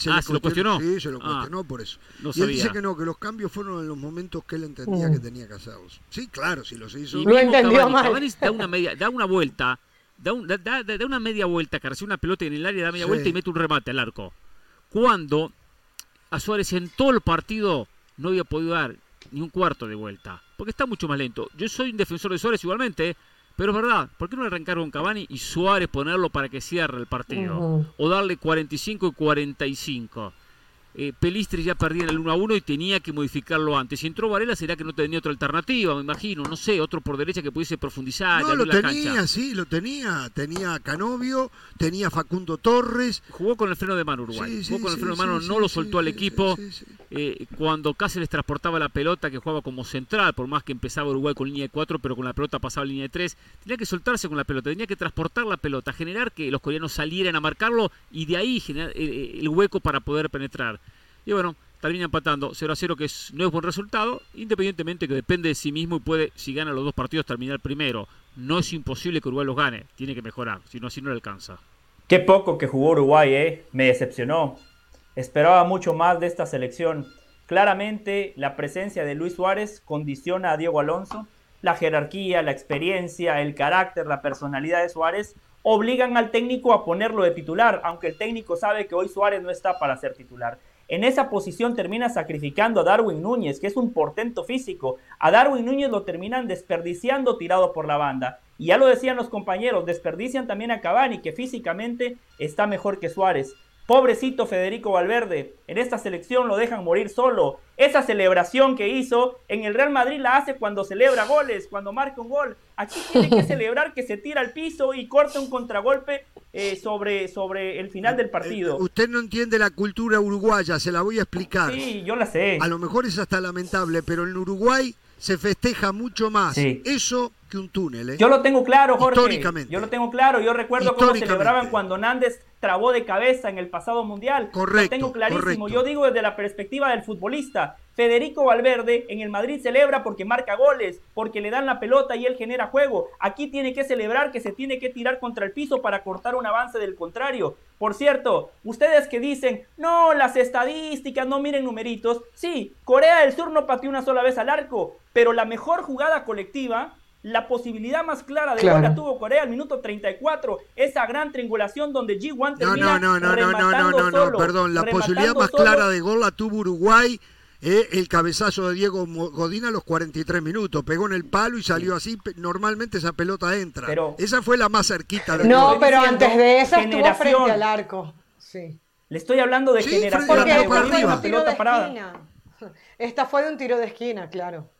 ah, ¿se lo cuestionó? Sí, se lo ah, cuestionó por eso. y él dice que no, que los cambios fueron en los momentos que él entendía mm. que tenía hacerlos. Sí, claro, si los hizo. Y lo entendió Cavani, da una media, da una vuelta, da, da, una media vuelta, que recibe una pelota en el área, da media vuelta y mete un remate al arco. Cuando a Suárez en todo el partido no había podido dar ni un cuarto de vuelta, porque está mucho más lento. Yo soy un defensor de Suárez igualmente, pero es verdad, ¿por qué no arrancar con Cavani y Suárez ponerlo para que cierre el partido? O darle 45 y 45 eh, Pelistri ya perdía en el 1 a 1 y tenía que modificarlo antes. Si entró Varela, será que no tenía otra alternativa, me imagino, no sé, otro por derecha que pudiese profundizar. No, lo tenía, sí, lo tenía. Tenía Canovio, tenía Facundo Torres. Jugó con el freno de mano Uruguay. Jugó con el freno de mano, no lo soltó al equipo. Eh, cuando Cáceres transportaba la pelota, que jugaba como central, por más que empezaba Uruguay con línea de 4, pero con la pelota pasaba línea de 3, tenía que soltarse con la pelota, tenía que transportar la pelota, generar que los coreanos salieran a marcarlo y de ahí generar eh, el hueco para poder penetrar. Y bueno, termina empatando 0 a 0, que es, no es buen resultado, independientemente que depende de sí mismo y puede, si gana los dos partidos, terminar primero. No es imposible que Uruguay los gane, tiene que mejorar, si no, así no le alcanza. Qué poco que jugó Uruguay, ¿eh? Me decepcionó. Esperaba mucho más de esta selección. Claramente, la presencia de Luis Suárez condiciona a Diego Alonso. La jerarquía, la experiencia, el carácter, la personalidad de Suárez obligan al técnico a ponerlo de titular, aunque el técnico sabe que hoy Suárez no está para ser titular. En esa posición termina sacrificando a Darwin Núñez, que es un portento físico. A Darwin Núñez lo terminan desperdiciando tirado por la banda. Y ya lo decían los compañeros, desperdician también a Cavani, que físicamente está mejor que Suárez. Pobrecito Federico Valverde, en esta selección lo dejan morir solo. Esa celebración que hizo en el Real Madrid la hace cuando celebra goles, cuando marca un gol. Aquí tiene que celebrar que se tira al piso y corta un contragolpe eh, sobre, sobre el final del partido. Eh, usted no entiende la cultura uruguaya, se la voy a explicar. Sí, yo la sé. A lo mejor es hasta lamentable, pero en Uruguay se festeja mucho más eso que un túnel. ¿eh? Yo lo tengo claro, Jorge. Históricamente. Yo lo tengo claro. Yo recuerdo cómo celebraban cuando Nández trabó de cabeza en el pasado mundial. Correcto. Lo tengo clarísimo. Yo digo desde la perspectiva del futbolista. Federico Valverde en el Madrid celebra porque marca goles, porque le dan la pelota y él genera juego. Aquí tiene que celebrar que se tiene que tirar contra el piso para cortar un avance del contrario. Por cierto, ustedes que dicen, no, las estadísticas, no miren numeritos. Sí, Corea del Sur no pateó una sola vez al arco, pero la mejor jugada colectiva la posibilidad más clara de gol la tuvo Corea al minuto 34. Esa gran triangulación donde G1 termina No, no, no, no, no, no, no, no, solo, perdón. La posibilidad más clara de gol la tuvo Uruguay. Eh, el cabezazo de Diego Godín a los 43 minutos. Pegó en el palo y salió así. Normalmente esa pelota entra. Pero, esa fue la más cerquita. No, pero antes de esa estuvo frente al arco. Sí. Le estoy hablando de generación. De de esta fue de un tiro de esquina, claro.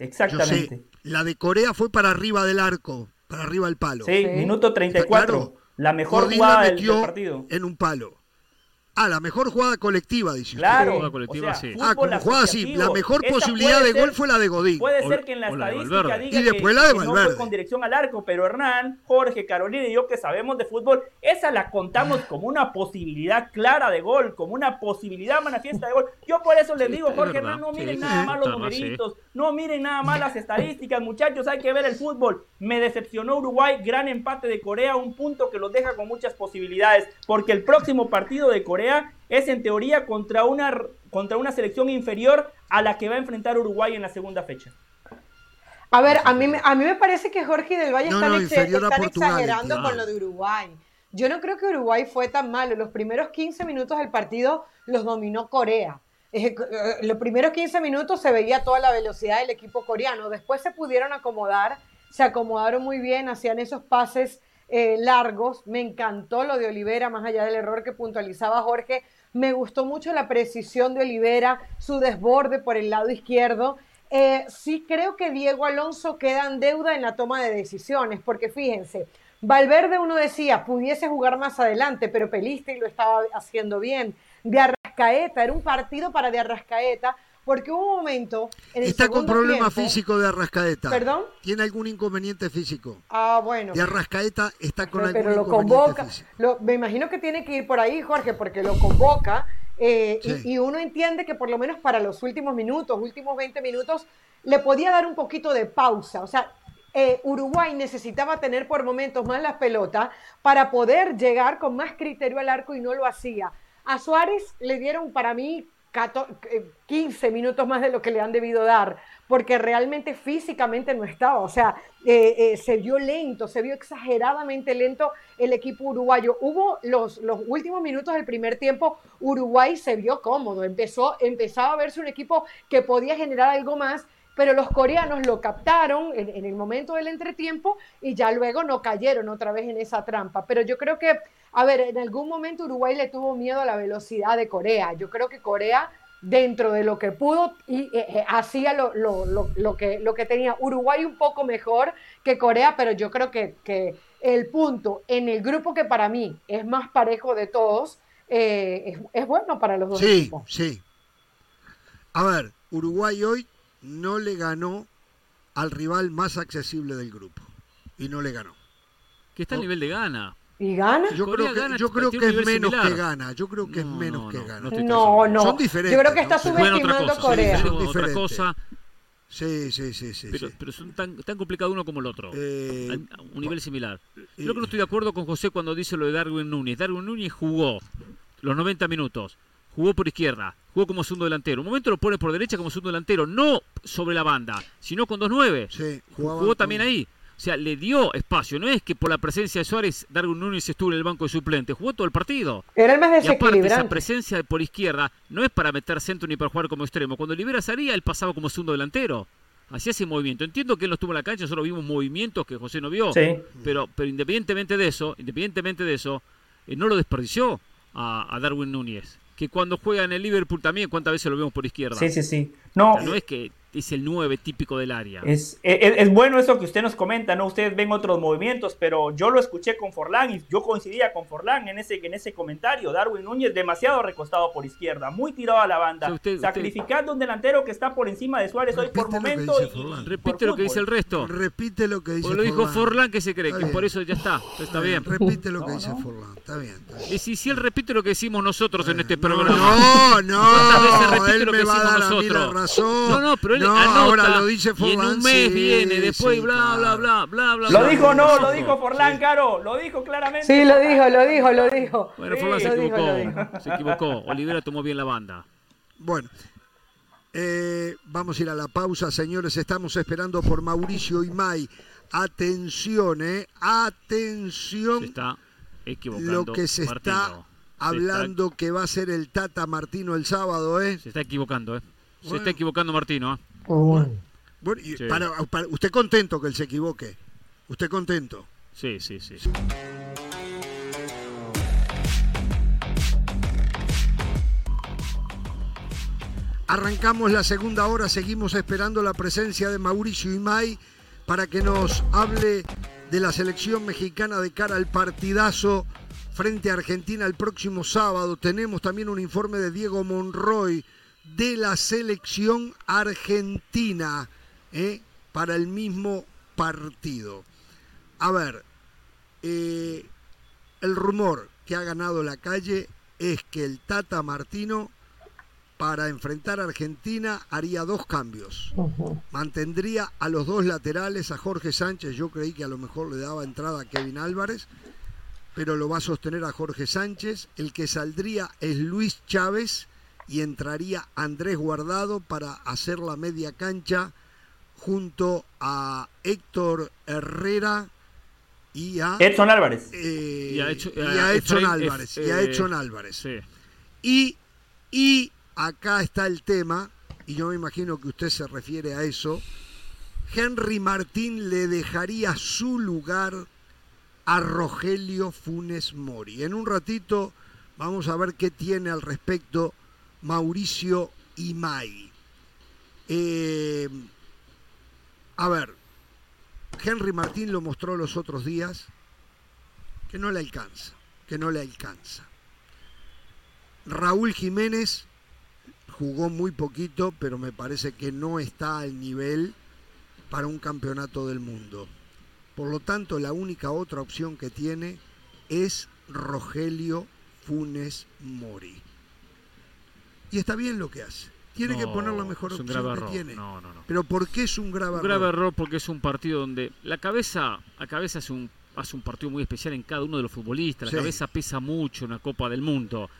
Exactamente. La de Corea fue para arriba del arco, para arriba del palo. Sí, minuto 34. La mejor jugada del, partido. En un palo. Ah, la mejor jugada colectiva, dice Claro. Jugada colectiva, sí. Ah, como jugada sí. La mejor posibilidad de gol fue la de Godín. Puede ser que en la estadística diga y después la de que no fue con dirección al arco, pero Hernán, Jorge, Carolina y yo que sabemos de fútbol, esa la contamos como una posibilidad clara de gol, como una posibilidad manifiesta de gol. Yo por eso les digo, Jorge Hernán, no miren nada más los numeritos, no miren nada más las estadísticas, muchachos, hay que ver el fútbol. Me decepcionó Uruguay, gran empate de Corea, un punto que los deja con muchas posibilidades, porque el próximo partido de Corea es en teoría contra una, contra una selección inferior a la que va a enfrentar Uruguay en la segunda fecha. A ver, a mí, a mí me parece que Jorge del Valle están, exagerando con lo de Uruguay. Yo no creo que Uruguay fue tan malo. Los primeros 15 minutos del partido los dominó Corea. Eh, los primeros 15 minutos se veía toda la velocidad del equipo coreano. Después se pudieron acomodar, se acomodaron muy bien, hacían esos pases eh, largos. Me encantó lo de Olivera, más allá del error que puntualizaba Jorge. Me gustó mucho la precisión de Olivera, su desborde por el lado izquierdo. Eh, sí creo que Diego Alonso queda en deuda en la toma de decisiones, porque fíjense, Valverde uno decía, pudiese jugar más adelante, pero Pelistri lo estaba haciendo bien. De Arrascaeta, era un partido para de Arrascaeta, porque hubo un momento. Está con problemas físicos de Arrascaeta. ¿Perdón? ¿Tiene algún inconveniente físico? Ah, bueno. De Arrascaeta está con algún pero lo convoca, me imagino que tiene que ir por ahí, Jorge, porque lo convoca. Eh, y, uno entiende que por lo menos para los últimos minutos, últimos 20 minutos, le podía dar un poquito de pausa. O sea, eh, Uruguay necesitaba tener por momentos más las pelotas para poder llegar con más criterio al arco y no lo hacía. A Suárez le dieron para mí 15 minutos más de lo que le han debido dar, porque realmente físicamente no estaba, o sea, eh, eh, se vio lento, se vio exageradamente lento el equipo uruguayo. Hubo los, los últimos minutos del primer tiempo, Uruguay se vio cómodo, empezó, empezaba a verse un equipo que podía generar algo más, pero los coreanos lo captaron en, el momento del entretiempo y ya luego no cayeron otra vez en esa trampa. Pero yo creo que, a ver, en algún momento Uruguay le tuvo miedo a la velocidad de Corea. Yo creo que Corea, dentro de lo que pudo, y, eh, eh, hacía lo, lo, lo, lo, que, lo que tenía. Uruguay un poco mejor que Corea, pero yo creo que, que el punto en el grupo que para mí es más parejo de todos, eh, es, es, bueno para los dos sí, equipos. Sí, A ver, Uruguay hoy no le ganó al rival más accesible del grupo. Y no le ganó. Que está a nivel de gana. ¿Y gana? Yo Corea creo que, gana, yo creo tiene que es menos similar. que gana. Yo creo que es No, menos no, que gana. no No. Son diferentes, Yo creo que está subestimando Corea. sí, Son juegan otra diferentes. cosa, Sí, sí, sí, sí. pero, sí. pero son tan, tan complicado uno como el otro. Eh, a un nivel similar. y- Creo que no estoy de acuerdo con José cuando dice lo de Darwin Núñez. Darwin Núñez jugó los 90 minutos, jugó por izquierda, jugó como segundo delantero. Un momento lo pone por derecha como segundo delantero, no sobre la banda, sino con 2-9. sí, Jugó jugaban también con- ahí. O sea, le dio espacio. No es que por la presencia de Suárez, Darwin Núñez estuvo en el banco de suplente. Jugó todo el partido. Era el más Y aparte, esa desequilibrante. presencia por izquierda no es para meter centro ni para jugar como extremo. Cuando libera Saría, él pasaba como segundo delantero. Hacía ese movimiento. Entiendo que él no estuvo en la cancha, nosotros vimos movimientos que José no vio. Sí. Pero, pero independientemente de eso, independientemente de eso, eh, no lo desperdició a, a Darwin Núñez. Que cuando juega en el Liverpool también, ¿cuántas veces lo vemos por izquierda? Sí, sí, sí. O No, sea, no es que es el 9 típico del área. Es, es, es bueno eso que usted nos comenta, ¿no? Ustedes ven otros movimientos, pero yo lo escuché con Forlán y yo coincidía con Forlán en ese, en ese comentario. Darwin Núñez demasiado recostado por izquierda, muy tirado a la banda, O sea, usted- usted- sacrificando un delantero que está por encima de Suárez hoy por Repite lo que momento. dice y- y Forlán. por Repite lo que dice el resto. Repite lo que dice Porque lo dijo Forlán que se cree, Está que bien. por eso ya está. Está bien. Repite lo que No, dice no. Forlán. Está bien. está bien. Y si, si él repite lo que decimos nosotros en este No, programa. No, no, ¿Cuántas veces repite él lo me que va a decimos dar a mí la nosotros? razón. No, no, pero él No, anota ahora lo dice y en Forlán. un mes sí, viene, después sí, bla, claro. bla, bla, bla, bla. Lo bla, dijo, no, lo dijo Forlán, Caro, lo dijo claramente. Sí, lo dijo, lo dijo, lo dijo. Bueno, Sí, Forlán se equivocó. dijo. Se equivocó. Olivera tomó bien la banda. Bueno, eh, vamos a ir a la pausa, señores. Estamos esperando por Mauricio Imay. Atención, eh. Se Atención. está equivocando. Lo que se Martino. está Se hablando que va a ser el Tata Martino el sábado, ¿eh? Se está equivocando, ¿eh? Se Bueno. está equivocando Martino, ¿eh? Bueno, y Sí. para- para- ¿Usted contento que él se equivoque? ¿Usted contento? Sí, sí, sí. Arrancamos la segunda hora, seguimos esperando la presencia de Mauricio Imay para que nos hable de la selección mexicana de cara al partidazo frente a Argentina el próximo sábado. Tenemos también un informe de Diego Monroy de la selección argentina ¿eh? para el mismo partido. A ver, eh, el rumor que ha ganado la calle es que el Tata Martino para enfrentar a Argentina haría dos cambios. Mantendría a los dos laterales, a Jorge Sánchez, yo creí que a lo mejor le daba entrada a Kevin Álvarez, pero lo va a sostener a Jorge Sánchez. El que saldría es Luis Chávez y entraría Andrés Guardado para hacer la media cancha junto a Héctor Herrera y a, Edson Álvarez. eh, Y a Edson Efraín, Álvarez. Y a eh, Edson Álvarez. Y, y acá está el tema, y yo me imagino que usted se refiere a eso. Henry Martín le dejaría su lugar a Rogelio Funes Mori. En un ratito vamos a ver qué tiene al respecto Mauricio Imay. Eh, a ver, Henry Martín lo mostró los otros días que no le alcanza, que no le alcanza. Raúl Jiménez jugó muy poquito, pero me parece que no está al nivel para un campeonato del mundo. Por lo tanto, la única otra opción que tiene es Rogelio Funes Mori. Y está bien lo que hace. Tiene que poner la mejor opción que error. tiene. No, no, no. Pero ¿por qué es un grave error? Un grave error porque es un partido donde la cabeza, la cabeza es un hace un partido muy especial en cada uno de los futbolistas. La cabeza pesa mucho en la Copa del Mundo.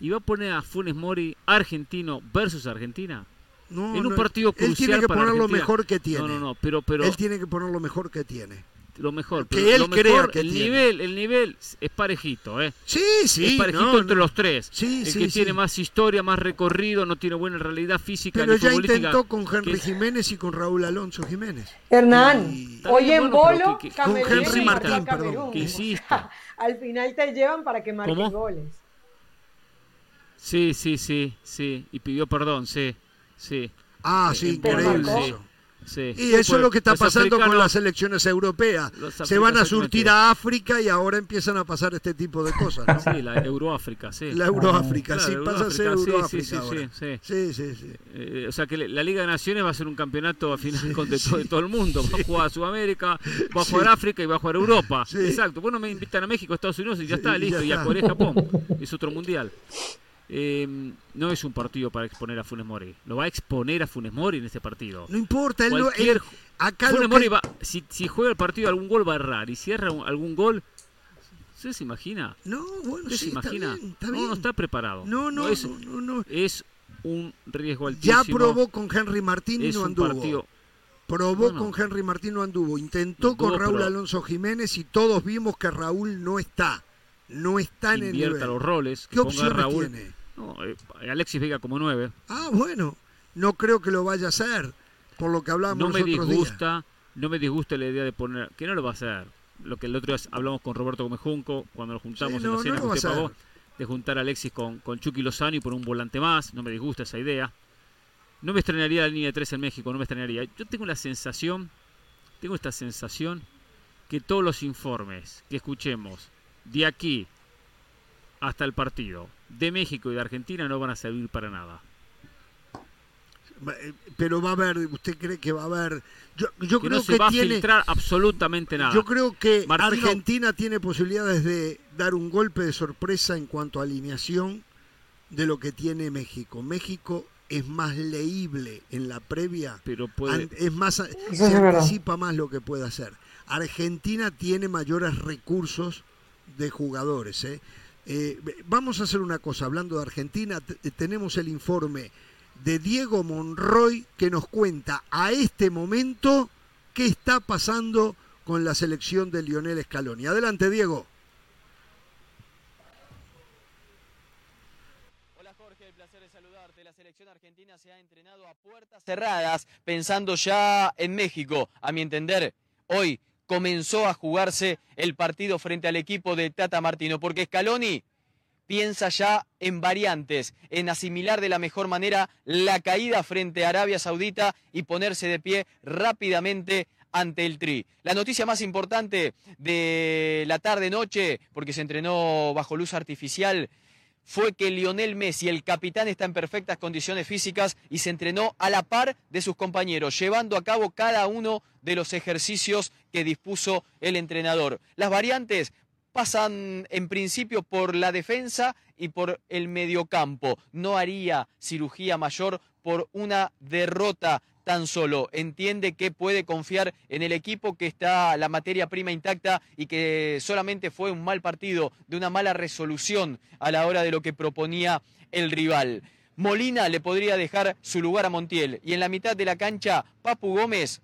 Y va a poner a Funes Mori argentino versus Argentina. No, en un partido crucial. Él tiene que poner lo mejor que tiene. No, no, no, pero, pero. Él tiene que poner lo mejor que tiene lo mejor. que él crea que el nivel, el nivel es parejito, ¿eh? Sí, sí. Es parejito entre los tres. Sí, el que tiene más historia, más recorrido, no tiene buena realidad física. Pero ya intentó con Henry Jiménez y con Raúl Alonso Jiménez. Hernán, hoy en bolo, con Henry Martín, perdón. Que Al final te llevan para que marques goles. Sí, sí, sí, sí. Y pidió perdón, sí, sí. Ah, sí, increíble. Y eso es lo que está pasando con las elecciones europeas. Se van a surtir a África y ahora empiezan a pasar este tipo de cosas. Sí, la Euroáfrica, sí. La Euroáfrica, sí, pasa a ser Euroáfrica. Sí, sí, sí. sí, eh, o sea que la Liga de Naciones va a ser un campeonato a final con de, todo el mundo. Va a jugar a Sudamérica, va a jugar a África y va a jugar a Europa. Exacto. Bueno, me invitan a México, Estados Unidos y ya está, listo. Y a Corea, Japón. Es otro mundial. Em, no es un partido para exponer a Funes Mori. Lo va a exponer a Funes Mori en este partido. No importa, él, Funes Mori va, si, juega el partido algún gol va a errar y cierra algún gol. ¿Usted se imagina? No, bueno, se imagina? No, no está preparado. No, no, es, no, Es un riesgo altísimo. Ya probó con Henry Martín y no anduvo. Probó con Henry Martín no anduvo. Intentó con Raúl Alonso Jiménez y todos vimos que Raúl no está. No está en el nivel. los roles. ¿Qué opciones Raúl, tiene? No, eh, Alexis Vega como nueve. Ah, bueno. No creo que lo vaya a hacer, por lo que hablamos no me disgusta, No me disgusta la idea de poner... Que no lo va a hacer. Lo que el otro día hablamos con Roberto Gómez Junco, cuando nos juntamos en la cena que usted pagó, de juntar a Alexis con, con Chucky Lozano y por un volante más. No me disgusta esa idea. No me extrañaría la línea de tres en México, no me extrañaría. Yo tengo la sensación, tengo esta sensación que todos los informes que escuchemos de aquí hasta el partido de México y de Argentina no van a servir para nada. Eh, pero va a haber, ¿usted cree que va a haber? Yo, yo creo no se va a filtrar absolutamente nada. Yo creo que Argentina tiene posibilidades de dar un golpe de sorpresa en cuanto a alineación de lo que tiene México. México es más leíble en la previa, pero puede... es más se anticipa más lo que puede hacer. Argentina tiene mayores recursos de jugadores. ¿eh? Eh, vamos a hacer una cosa, hablando de Argentina, eh, tenemos el informe de Diego Monroy que nos cuenta a este momento qué está pasando con la selección de Lionel Scaloni. Adelante, Diego. Hola Jorge, el placer de saludarte. La selección argentina se ha entrenado a puertas cerradas pensando ya en México. A mi entender, hoy comenzó a jugarse el partido frente al equipo de Tata Martino, porque Scaloni piensa ya en variantes, en asimilar de la mejor manera la caída frente a Arabia Saudita y ponerse de pie rápidamente ante el Tri. La noticia más importante de la tarde-noche, porque se entrenó bajo luz artificial, fue que Lionel Messi, el capitán, está en perfectas condiciones físicas y se entrenó a la par de sus compañeros, llevando a cabo cada uno de los ejercicios que dispuso el entrenador. Las variantes pasan en principio por la defensa y por el mediocampo. No haría cirugía mayor por una derrota tan solo. Entiende que puede confiar en el equipo que está la materia prima intacta y que solamente fue un mal partido, de una mala resolución a la hora de lo que proponía el rival. Molina le podría dejar su lugar a Montiel y en la mitad de la cancha Papu Gómez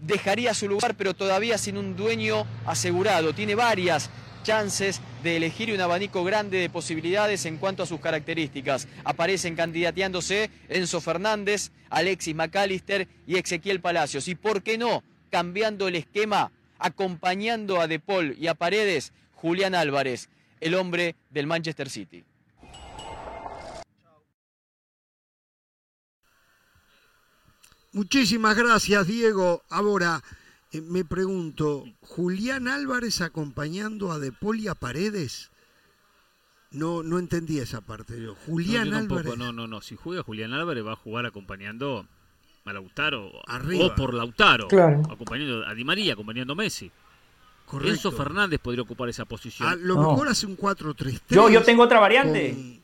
dejaría su lugar pero todavía sin un dueño asegurado. Tiene varias chances de elegir un abanico grande de posibilidades en cuanto a sus características. Aparecen candidateándose Enzo Fernández, Alexis McAllister y Ezequiel Palacios. Y por qué no, cambiando el esquema, acompañando a De Paul y a Paredes, Julián Álvarez, el hombre del Manchester City. Muchísimas gracias, Diego. Ahora, eh, me pregunto, ¿Julián Álvarez acompañando a De y a Paredes? No, no entendí esa parte yo. Julián Álvarez. no, no, no. Si juega Julián Álvarez va a jugar acompañando a Lautaro. O por Lautaro. Acompañando a Di María, acompañando a Messi. Correcto. Enzo Fernández podría ocupar esa posición. A lo mejor hace un 4-3-3. Yo, yo tengo otra variante.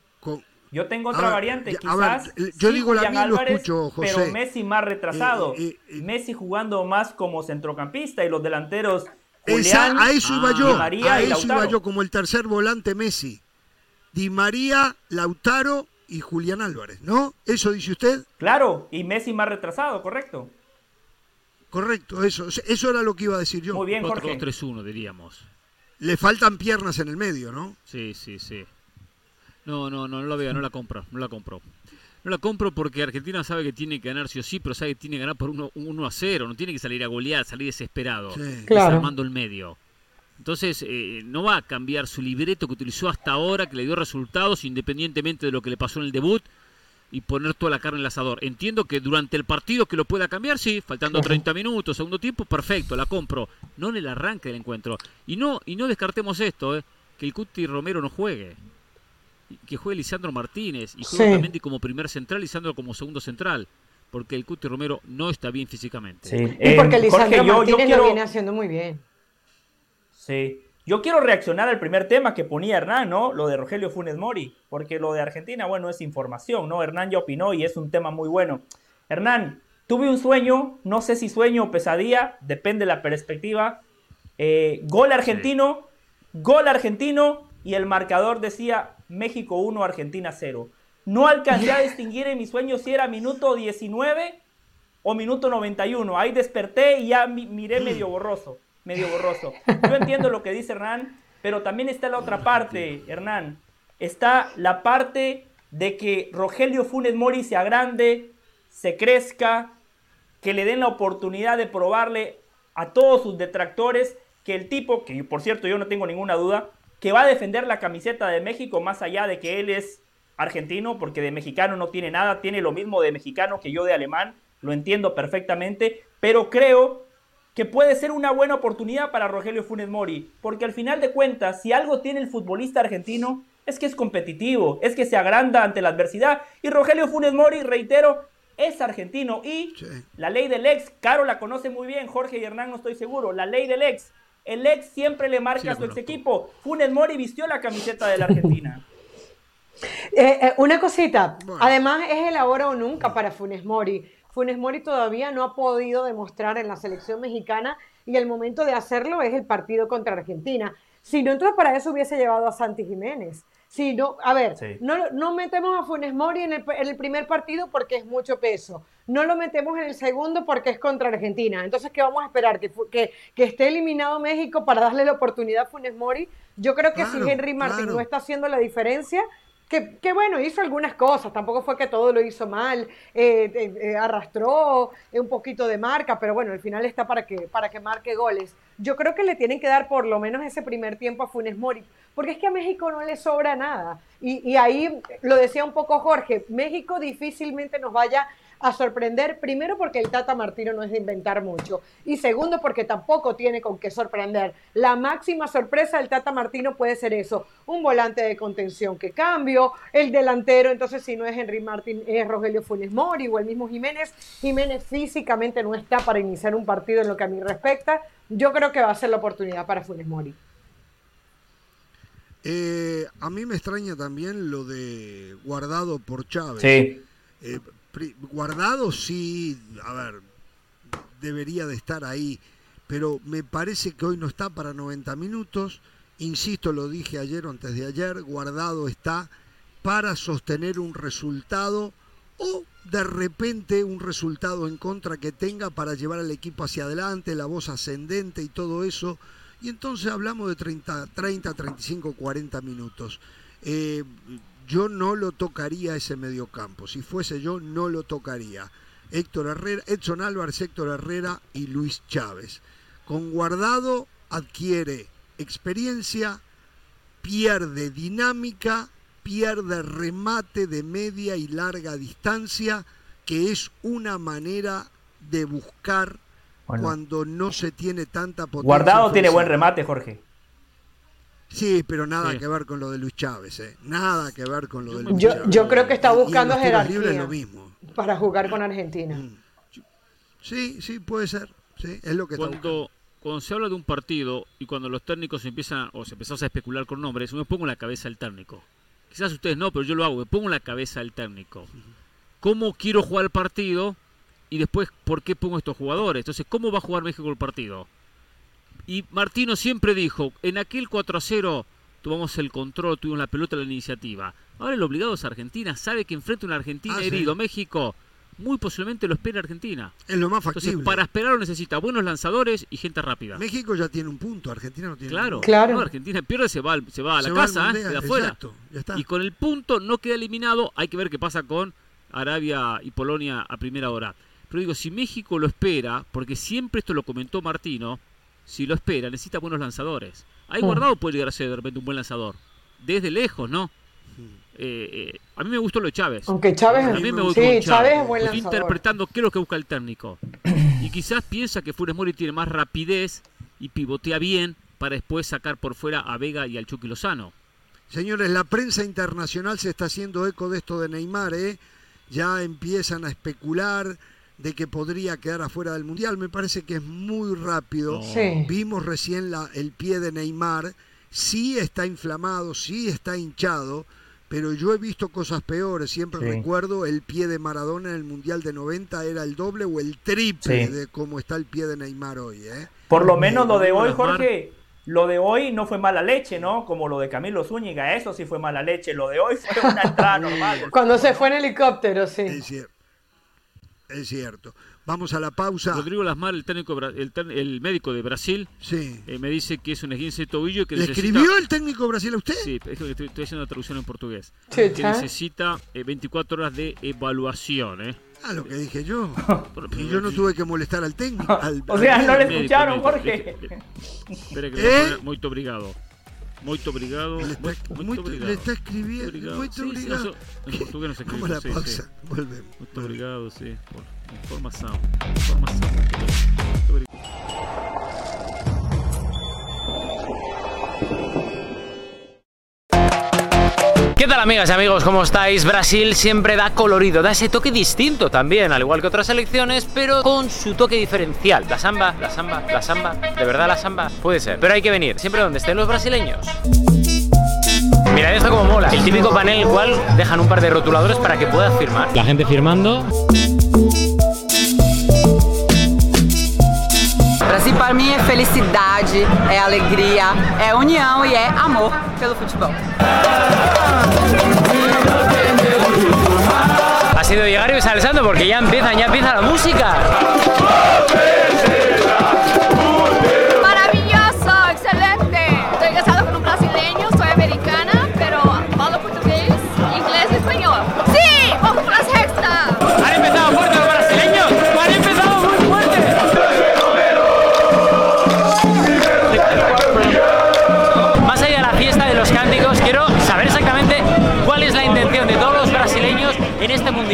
Yo tengo otra variante, quizás. yo digo la mía, lo escucho, José. Pero Messi más retrasado. Eh, eh, eh, Messi jugando más como centrocampista y los delanteros. Julián, a eso iba yo. a eso iba yo como el tercer volante Messi. Di María, Lautaro y Julián Álvarez, ¿no? ¿Eso dice usted? Claro, y Messi más retrasado, correcto. Correcto, eso, eso era lo que iba a decir yo. Muy bien, Jorge. 3-1, diríamos. Le faltan piernas en el medio, ¿no? Sí, sí, sí. No, no, no, no la veo, no la compro, no la compro. No la compro porque Argentina sabe que tiene que ganar sí o sí, pero sabe que tiene que ganar por 1 a 0, no tiene que salir a golear, salir desesperado, sí. claro. el medio. Entonces, eh, no va a cambiar su libreto que utilizó hasta ahora, que le dio resultados independientemente de lo que le pasó en el debut, y poner toda la carne en el asador. Entiendo que durante el partido que lo pueda cambiar, sí, faltando 30 minutos, segundo tiempo, perfecto, la compro. No en el arranque del encuentro. Y no, y no descartemos esto, eh, que el Cuti Romero no juegue. Que juegue Lisandro Martínez y juegue sí. como primer central, Lisandro como segundo central. Porque el Cuti Romero no está bien físicamente. Sí. y porque eh, Lisandro Martínez lo viene haciendo muy bien. Sí. Yo quiero reaccionar al primer tema que ponía Hernán, ¿no? Lo de Rogelio Funes Mori, porque lo de Argentina, bueno, es información, ¿no? Hernán ya opinó y es un tema muy bueno. Hernán, tuve un sueño, no sé si sueño o pesadilla, depende de la perspectiva. Eh, gol argentino, gol argentino y el marcador decía México 1, Argentina 0. No alcancé a distinguir en mi sueño si era minuto 19 o minuto 91. Ahí desperté y ya miré medio borroso medio borroso. Yo entiendo lo que dice Hernán, pero también está la otra parte, Hernán. Está la parte de que Rogelio Funes Mori se agrande, se crezca, que le den la oportunidad de probarle a todos sus detractores que el tipo, que por cierto yo no tengo ninguna duda, que va a defender la camiseta de México más allá de que él es argentino, porque de mexicano no tiene nada, tiene lo mismo de mexicano que yo de alemán, lo entiendo perfectamente, pero creo que puede ser una buena oportunidad para Rogelio Funes Mori, porque al final de cuentas, si algo tiene el futbolista argentino, es que es competitivo, es que se agranda ante la adversidad, y Rogelio Funes Mori, reitero, es argentino, y la ley del ex, Caro la conoce muy bien, Jorge y Hernán no estoy seguro, la ley del ex, el ex siempre le marca a su ex equipo, Funes Mori vistió la camiseta de la Argentina. Eh, eh, una cosita, además es el ahora o nunca para Funes Mori. Funes Mori todavía no ha podido demostrar en la selección mexicana y el momento de hacerlo es el partido contra Argentina. Si no, entonces para eso hubiese llevado a Santi Jiménez. Si no, a ver, no, no, metemos a Funes Mori en el, primer partido porque es mucho peso. No lo metemos en el segundo porque es contra Argentina. Entonces, ¿qué vamos a esperar? ¿Que, que, que esté eliminado México para darle la oportunidad a Funes Mori? Yo creo que si Henry Martín no está haciendo la diferencia, que, bueno, hizo algunas cosas, tampoco fue que todo lo hizo mal, eh, eh, eh, arrastró un poquito de marca, pero bueno, al final está para que, para que marque goles. Yo creo que le tienen que dar por lo menos ese primer tiempo a Funes Mori, porque es que a México no le sobra nada. Y, y ahí lo decía un poco Jorge, México difícilmente nos vaya a sorprender, primero porque el Tata Martino no es de inventar mucho y segundo porque tampoco tiene con qué sorprender. La máxima sorpresa del Tata Martino puede ser eso, un volante de contención que cambio, el delantero, entonces si no es Henry Martín, es Rogelio Funes Mori o el mismo Jiménez. Jiménez físicamente no está para iniciar un partido en lo que a mí respecta. Yo creo que va a ser la oportunidad para Funes Mori. Eh, a mí me extraña también lo de guardado por Chávez. Sí. Eh, Guardado sí, a ver, debería de estar ahí, pero me parece que hoy no está para 90 minutos. Insisto, lo dije ayer o antes de ayer, Guardado está para sostener un resultado o de repente un resultado en contra que tenga para llevar al equipo hacia adelante, la voz ascendente y todo eso. Y entonces hablamos de 30, 30 35, 40 minutos. Eh, yo no lo tocaría ese mediocampo. Si fuese yo, no lo tocaría. Héctor Herrera, Edson Álvarez, Héctor Herrera y Luis Chávez. Con guardado adquiere experiencia, pierde dinámica, pierde remate de media y larga distancia, que es una manera de buscar cuando no se tiene tanta potencia. Guardado tiene buen remate, Jorge. Sí, pero nada que ver con lo de Luis Chávez, ¿eh? Nada que ver con lo de Luis yo, Chávez. Yo creo que está buscando jerarquía lo mismo. para jugar con Argentina. Mm. Sí, sí, puede ser. Sí, es lo que cuando, cuando se habla de un partido y cuando los técnicos empiezan o se empezó a especular con nombres, uno pongo en la cabeza el técnico. quizás ustedes no, pero yo lo hago, me pongo en la cabeza del técnico. ¿Cómo quiero jugar el partido? Y después, ¿por qué pongo estos jugadores? Entonces, ¿cómo va a jugar México el partido? Y Martino siempre dijo, en aquel 4 a 0 tomamos el control, tuvimos la pelota, la iniciativa. Ahora el obligado es Argentina, sabe que enfrenta a una Argentina ah, herido, México muy posiblemente lo espera Argentina. Es lo más factible. Entonces, para esperarlo necesita buenos lanzadores y gente rápida. México ya tiene un punto, Argentina no tiene Claro, claro. Argentina pierde, se va, se va a la casa, ¿eh? queda afuera. Y con el punto no queda eliminado, hay que ver qué pasa con Arabia y Polonia a primera hora. Pero digo, si México lo espera, porque siempre esto lo comentó Martino, si lo espera, necesita buenos lanzadores. Ahí mm. guardado puede llegar a ser de repente un buen lanzador. Desde lejos, ¿no? Eh, eh, a mí me gustó lo de Chávez. Aunque Chávez, a mí me sí, Chávez. es buen lanzador. interpretando qué es lo que busca el técnico. y quizás piensa que Funes Mori tiene más rapidez y pivotea bien para después sacar por fuera a Vega y al Chucky Lozano. Señores, la prensa internacional se está haciendo eco de esto de Neymar, ¿eh? Ya empiezan a especular de que podría quedar afuera del Mundial. Me parece que es muy rápido. Vimos recién la, el pie de Neymar. Sí está inflamado, sí está hinchado, pero yo he visto cosas peores. Siempre recuerdo el pie de Maradona en el Mundial de 90 era el doble o el triple de cómo está el pie de Neymar hoy. ¿eh? Por lo menos lo de hoy, Jorge, lo de hoy no fue mala leche, ¿no? Como lo de Camilo Zúñiga, eso sí fue mala leche. Lo de hoy fue una entrada normal. Cuando se fue en helicóptero, sí. Es cierto. Es cierto. Vamos a la pausa. Rodrigo Lasmar, el técnico, el, médico de Brasil, sí. Eh, me dice que es un esguince de tobillo que ¿Le escribió el técnico de Brasil a usted? Sí, es que estoy, haciendo la traducción en portugués. que necesita 24 eh, horas de evaluación, ¿eh? Ah, lo que dije yo. y yo no tuve que molestar al técnico. o sea, no le escucharon, Jorge. Espera que ¿Eh? muy obrigado. Muy obrigado. Le está, muy, obrigado. Le está escribiendo. Muy obrigado. en portugués no se escribe. ¿Cómo la pausa? Volvemos. Obrigado, sí. información. Información. ¿Qué tal amigas y amigos? ¿Cómo estáis? Brasil siempre da colorido, da ese toque distinto también, al igual que otras selecciones, pero con su toque diferencial. La samba, la samba, la samba, ¿de verdad la samba? Puede ser, pero hay que venir, siempre donde estén los brasileños. Mirad esto como mola, el típico panel el cual dejan un par de rotuladores para que puedas firmar. La gente firmando. Para mí es felicidad, es alegría, es unión y es amor pelo fútbol. Ha sido llegar y salsando porque ya empiezan, ya empieza la música.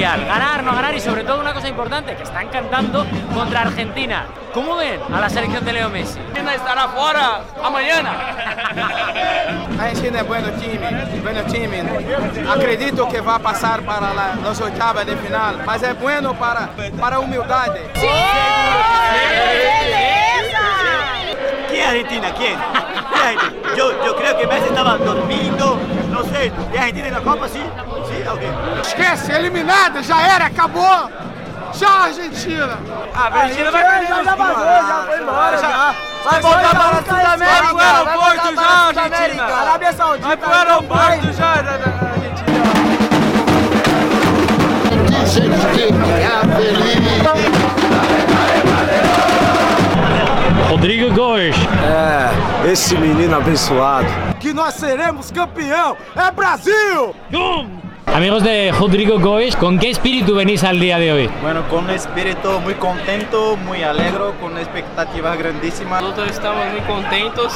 Ganar, no ganar y sobre todo una cosa importante, que están cantando contra Argentina. ¿Cómo ven a la selección de Leo Messi? Argentina estará fuera mañana. Argentina es bueno time, bueno time. Acredito que va a pasar para la, las oitavas de final, mas es bueno para, para humildad. ¡Sí! ¿Quién Argentina? ¿Quién? Yo, yo creo que Messi estaba dormindo, no sé. ¿Y Argentina en la Copa? Sí. Esquece, eliminada, já era, acabou. Tchau, Argentina. Ah, a Argentina vai perder. Já, já vazou, já foi embora. Já. Vai voltar para a Sudamérica. Vai pro aeroporto já, Argentina. Arábia Saudita. Vai pro aeroporto já, Argentina. Rodrigo Gomes. É, esse menino abençoado. Que nós seremos campeão. É Brasil! Amigos de Rodrigo Goes, ¿con qué espíritu venís al día de hoy? Bueno, con un espíritu muy contento, muy alegre, con expectativas grandísimas. Nosotros estamos muy contentos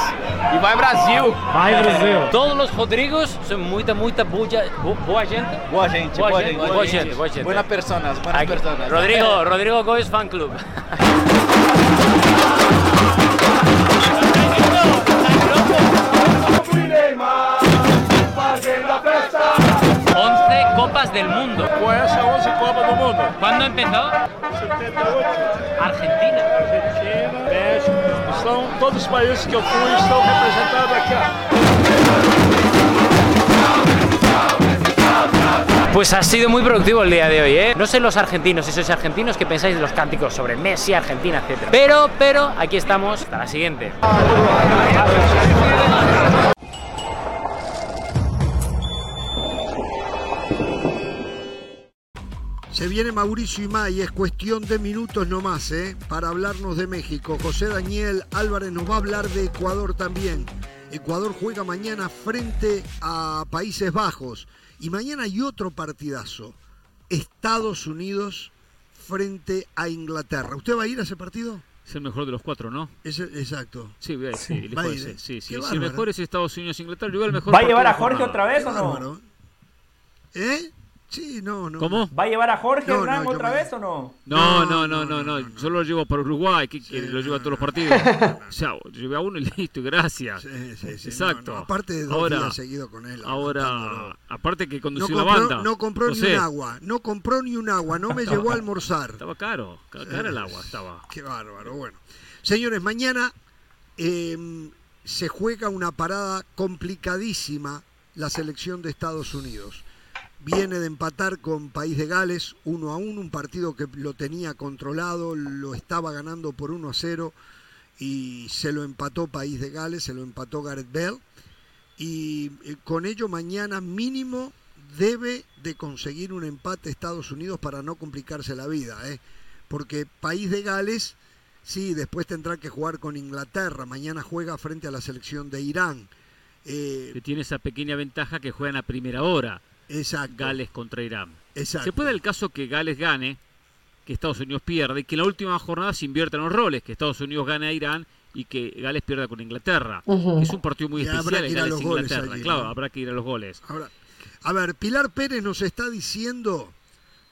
y va Brasil. Va Brasil. Todos los Rodrigos son muy, muy buena, boa gente. Boa gente, boa, gente, boa gente, boa gente. Buenas personas, buenas personas. Rodrigo, Rodrigo Goes Fan Club. 11 Copas del Mundo. Pues 11 Copas del Mundo. ¿Cuándo empezó? 78. Argentina. Argentina, México. Son todos los países que eu fui estão representados aqui. Pues ha sido muy productivo el día de hoy, ¿eh? No sé los argentinos, si sois argentinos, qué pensáis de los cánticos sobre Messi, Argentina, etc. Pero, pero, aquí estamos. Hasta la siguiente. Se viene Mauricio Imay, es cuestión de minutos nomás, ¿eh? Para hablarnos de México. José Daniel Álvarez nos va a hablar de Ecuador también. Ecuador juega mañana frente a Países Bajos. Y mañana hay otro partidazo. Estados Unidos frente a Inglaterra. ¿Usted va a ir a ese partido? Es el mejor de los cuatro, ¿no? Es exacto. Sí, voy a ir, sí, sí, sí, Si el mejor es Estados Unidos Inglaterra, yo el mejor. ¿Va a llevar a Jorge otra vez o no? ¿Eh? Sí, no, no. ¿Cómo? ¿Va a llevar a Jorge Hernán otra vez o no? No, no, no, no, no. Yo lo llevo para Uruguay, que, lo llevo a todos los partidos. o sea, llevé a uno y listo, gracias. Sí, sí, sí. Exacto. aparte de dos ahora, días seguido con él. Ahora, aparte que condució la banda. No compró ni un agua, no compró ni un agua, no me llevó a almorzar. Estaba caro, caro el agua estaba. Qué bárbaro, bueno. Señores, mañana em, se juega una parada complicadísima la selección de Estados Unidos viene de empatar con País de Gales 1 a 1, un partido que lo tenía controlado, lo estaba ganando por 1 a 0 y se lo empató País de Gales, se lo empató Gareth Bell y eh, con ello mañana mínimo debe de conseguir un empate Estados Unidos para no complicarse la vida, ¿eh? porque País de Gales sí, después tendrá que jugar con Inglaterra, mañana juega frente a la selección de Irán. Eh, que tiene esa pequeña ventaja que juegan a primera hora. Exacto. Gales contra Irán. Exacto. Se puede el caso que Gales gane, que Estados Unidos pierde, y que en la última jornada se inviertan los roles, que Estados Unidos gane a Irán y que Gales pierda con Inglaterra. Es un partido muy especial en Gales Inglaterra. claro, habrá que ir a los goles. a ver, Pilar Pérez nos está diciendo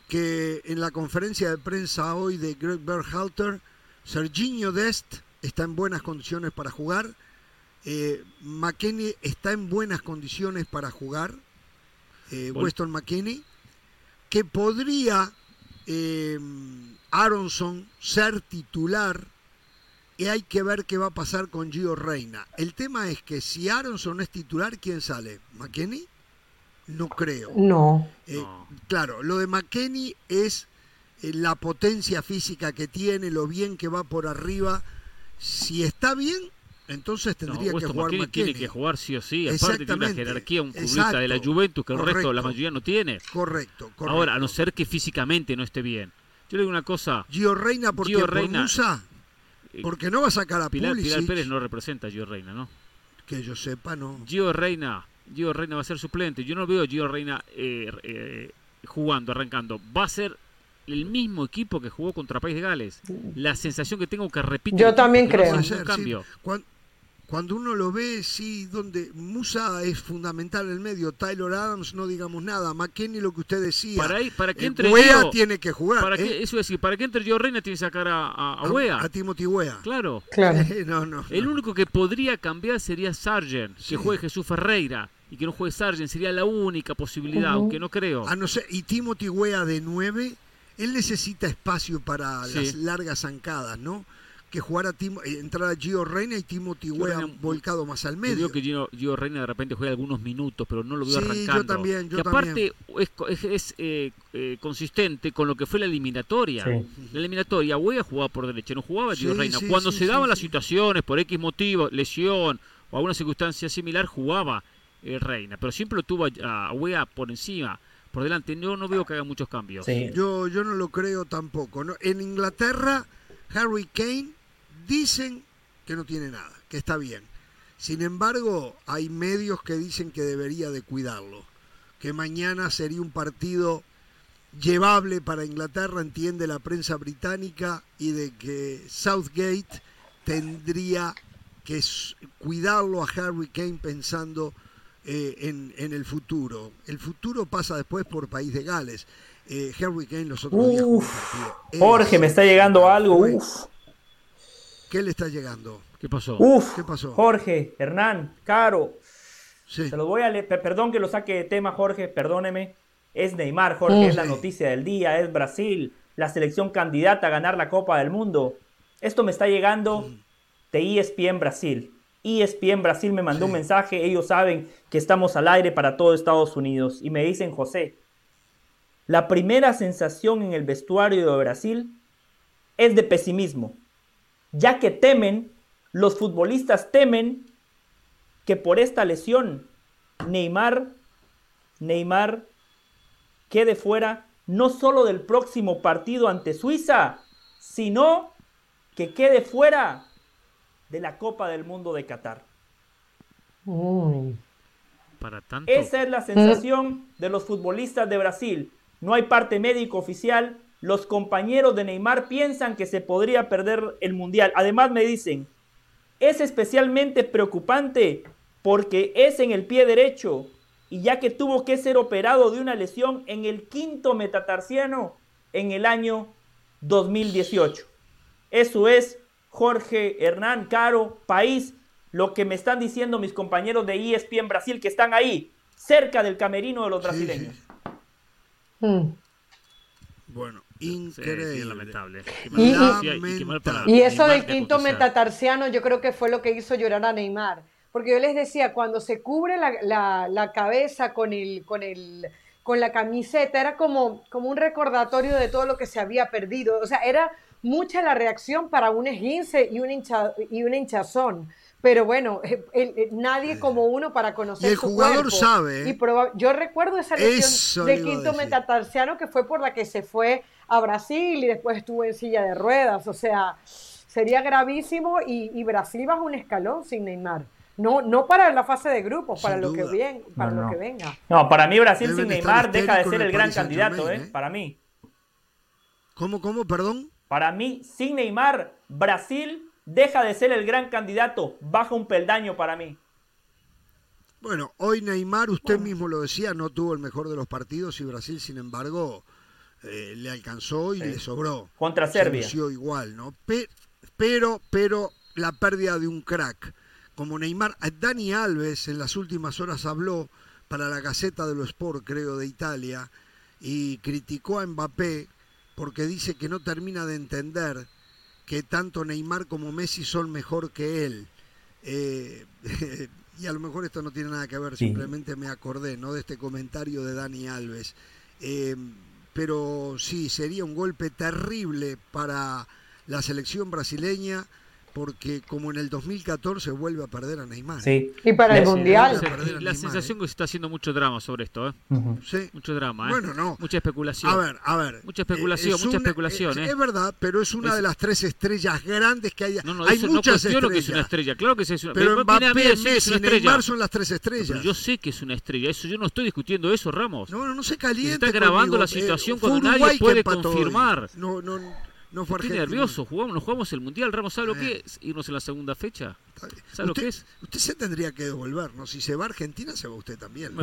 que en la conferencia de prensa hoy de Greg Berhalter, Serginho Dest está en buenas condiciones para jugar. Eh, McKenney está en buenas condiciones para jugar eh, Weston McKinney, que podría eh, Aronson ser titular y hay que ver qué va a pasar con Gio Reina. El tema es que si Aronson es titular, ¿quién sale? ¿McKinney? No creo. No. Eh, claro, lo de McKinney es eh, la potencia física que tiene, lo bien que va por arriba. Si está bien, entonces tendría que jugar McKinney. tiene que jugar sí o sí. Aparte tiene una jerarquía, un futbolista de la Juventus que el resto, la mayoría no tiene. Correcto, correcto. Ahora, a no ser que físicamente no esté bien. Yo le digo una cosa. Gio Reina, porque Gio Reina, Musa, eh, porque no va a sacar a Pilar, Pilar Pérez no representa a Gio Reina, ¿no? Que yo sepa, no. Gio Reina, Gio Reina va a ser suplente. Yo no veo a Gio Reina eh, eh, jugando, arrancando. Va a ser el mismo equipo que jugó contra País de Gales. La sensación que tengo que repite. Yo también creo. cambio cuando uno lo ve, sí, donde Musa es fundamental en el medio, Tyler Adams no digamos nada, McKenny lo que usted decía. Para, para que entre tiene que jugar. Para que, ¿eh? eso es decir, para que entre Gio Reina tiene que sacar a, a, a, a Timothy Wea. Claro. claro. no, no, el único que podría cambiar sería Sargent, que juegue Jesús Ferreira. Y que no juegue Sargent sería la única posibilidad, aunque no creo. A no ser, y Timothy Wea de 9, él necesita espacio para las largas zancadas, ¿no? Que jugara Timo, eh, entrar a Gio Reina y Timothy Weah volcado más al medio. Yo digo que Gio, Reina de repente juega algunos minutos, pero no lo veo sí, arrancando. Yo también, yo que aparte es, eh, eh, consistente con lo que fue la eliminatoria. La eliminatoria, Weah jugaba por derecha, no jugaba Gio Reina. Cuando se daban las situaciones, por X motivo, lesión o alguna circunstancia similar, jugaba Reina. Pero siempre lo tuvo a, a por encima por delante. Yo no veo que haga muchos cambios. Yo, yo no lo creo tampoco. ¿no? En Inglaterra, Harry Kane dicen que no tiene nada, que está bien. Sin embargo, hay medios que dicen que debería de cuidarlo, que mañana sería un partido llevable para Inglaterra, entiende la prensa británica, y de que Southgate tendría que cuidarlo a Harry Kane pensando eh, en, el futuro. El futuro pasa después por País de Gales. Eh, Harry Kane los otros días. Jorge, me está llegando algo. Uf. ¿Qué le está llegando? ¿Qué pasó? Uf, ¿Qué pasó? Jorge, Hernán, Caro. Sí. Se lo voy a leer. Perdón que lo saque de tema, Jorge, perdóneme. Es Neymar, Jorge, es la noticia del día, es Brasil, la selección candidata a ganar la Copa del Mundo. Esto me está llegando de ESPN Brasil. ESPN Brasil me mandó un mensaje, ellos saben que estamos al aire para todo Estados Unidos y me dicen, José, la primera sensación en el vestuario de Brasil es de pesimismo, ya que temen, los futbolistas temen que por esta lesión Neymar, Neymar quede fuera no solo del próximo partido ante Suiza, sino que quede fuera de la Copa del Mundo de Qatar. Para tanto. Esa es la sensación de los futbolistas de Brasil. No hay parte médico oficial. Los compañeros de Neymar piensan que se podría perder el Mundial. Además me dicen, es especialmente preocupante porque es en el pie derecho y ya que tuvo que ser operado de una lesión en el quinto metatarsiano en el año 2018. Eso es Jorge Hernán Caro, país, lo que me están diciendo mis compañeros de ESPN Brasil que están ahí, cerca del camerino de los brasileños. Hmm. Bueno, increíble. lamentable. Y, eso del quinto metatarsiano yo creo que fue lo que hizo llorar a Neymar. Porque yo les decía, cuando se cubre la, cabeza con, el, con, el, con la camiseta, era como, como un recordatorio de todo lo que se había perdido. O sea, era mucha la reacción para un esguince y un, y un hinchazón. Pero bueno, eh, nadie como uno para conocer y el jugador sabe. Y yo recuerdo esa lesión de quinto metatarsiano que fue por la que se fue a Brasil y después estuvo en silla de ruedas. O sea, sería gravísimo y, y Brasil baja un escalón sin Neymar. No, no para la fase de grupos, para, lo que, bien, para lo que venga. No, para mí Brasil sin Neymar deja de ser el gran candidato, ¿eh? ¿eh? Para mí. ¿Cómo, cómo, perdón? Para mí, sin Neymar, Brasil deja de ser el gran candidato. Baja un peldaño para mí. Bueno, hoy Neymar, usted mismo lo decía, no tuvo el mejor de los partidos y Brasil, sin embargo, eh, le alcanzó y le sobró. Contra Serbia. igual, ¿no? Pero, pero la pérdida de un crack como Neymar, Dani Alves en las últimas horas habló para la Gaceta dello Sport, creo, de Italia, y criticó a Mbappé porque dice que no termina de entender que tanto Neymar como Messi son mejor que él. Eh, y a lo mejor esto no tiene nada que ver, simplemente me acordé ¿no? de este comentario de Dani Alves. Eh, pero sí, sería un golpe terrible para la selección brasileña porque como en el 2014 vuelve a perder a Neymar. Sí. Y para el Mundial. La, sensación que se está haciendo mucho drama sobre esto, ¿eh? Sí. Mucho drama, ¿eh? Bueno, no. Mucha especulación. A ver, a ver. Mucha especulación, mucha especulación, es, ¿eh? Es verdad, pero es una de las tres estrellas grandes que hay. No, no, hay muchas no estrellas. que es una estrella. Claro que es una Pero Mbappé, Messi, y Neymar son las tres estrellas. Pero yo sé que es una estrella. Eso yo no estoy discutiendo eso, Ramos. No, no, no se caliente. Se está grabando la situación cuando nadie puede confirmar. No, no no fue Estoy nervioso, jugamos, nos jugamos el Mundial. Ramos, ¿sabe lo que eh. es? Irnos en la segunda fecha. ¿Sabe lo que es? Usted se tendría que devolver, ¿no? Si se va a Argentina, se va usted también.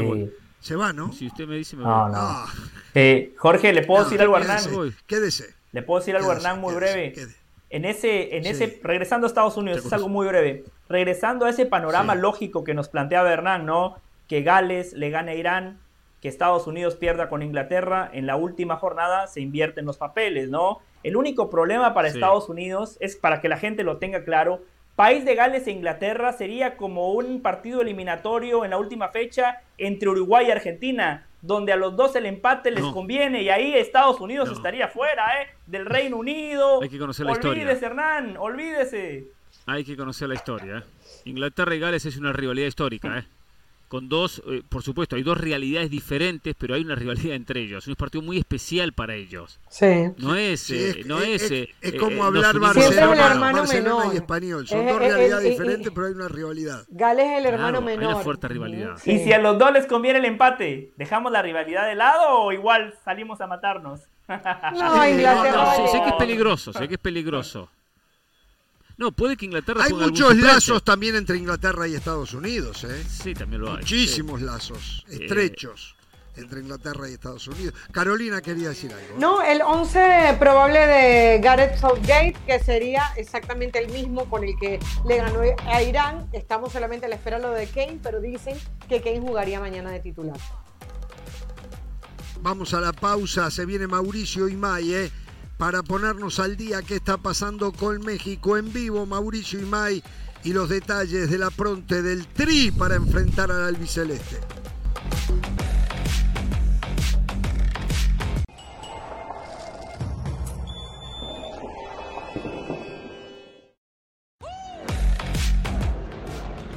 Se va, ¿no? Si usted me dice, me voy. Ah. Eh, Jorge, ¿le puedo decir algo a Hernán? Quédese. ¿Le puedo decir algo a Hernán muy breve? En ese, en ese, regresando a Estados Unidos, es algo muy breve. Regresando a ese panorama lógico que nos planteaba Hernán, ¿no? Que Gales le gane a Irán, que Estados Unidos pierda con Inglaterra, en la última jornada se invierten los papeles, ¿no? El único problema para Estados Unidos es, para que la gente lo tenga claro, País de Gales e Inglaterra sería como un partido eliminatorio en la última fecha entre Uruguay y Argentina, donde a los dos el empate les conviene y ahí Estados Unidos estaría fuera, ¿eh? Del Reino Unido. Hay que conocer la olvídese, Hernán, olvídese. Hay que conocer la historia. ¿eh? Inglaterra y Gales es una rivalidad histórica, ¿eh? Con dos, eh, por supuesto, hay dos realidades diferentes, pero hay una rivalidad entre ellos. Es un partido muy especial para ellos. Sí. No es, eh, no es, es, es eh, como hablar Barcelona, Barcelona y español. Son dos realidades diferentes, pero hay una rivalidad. Gales es el hermano menor. Hay una fuerte rivalidad. Y si a los dos les conviene el empate, ¿dejamos la rivalidad de lado o igual salimos a matarnos? No, Inglaterra. sé que es peligroso, sé que es peligroso. No, puede que Inglaterra Hay muchos lazos también entre Inglaterra y Estados Unidos, ¿eh? Sí, también lo hay. Muchísimos lazos estrechos entre Inglaterra y Estados Unidos. Carolina quería decir algo. No, el 11 probable de Gareth Southgate, que sería exactamente el mismo con el que le ganó a Irán. Estamos solamente a la espera de lo de Kane, pero dicen que Kane jugaría mañana de titular. Vamos a la pausa, se viene Mauricio y May, ¿eh? Para ponernos al día qué está pasando con México en vivo, Mauricio Imay y los detalles de la pronte del Tri para enfrentar al albiceleste.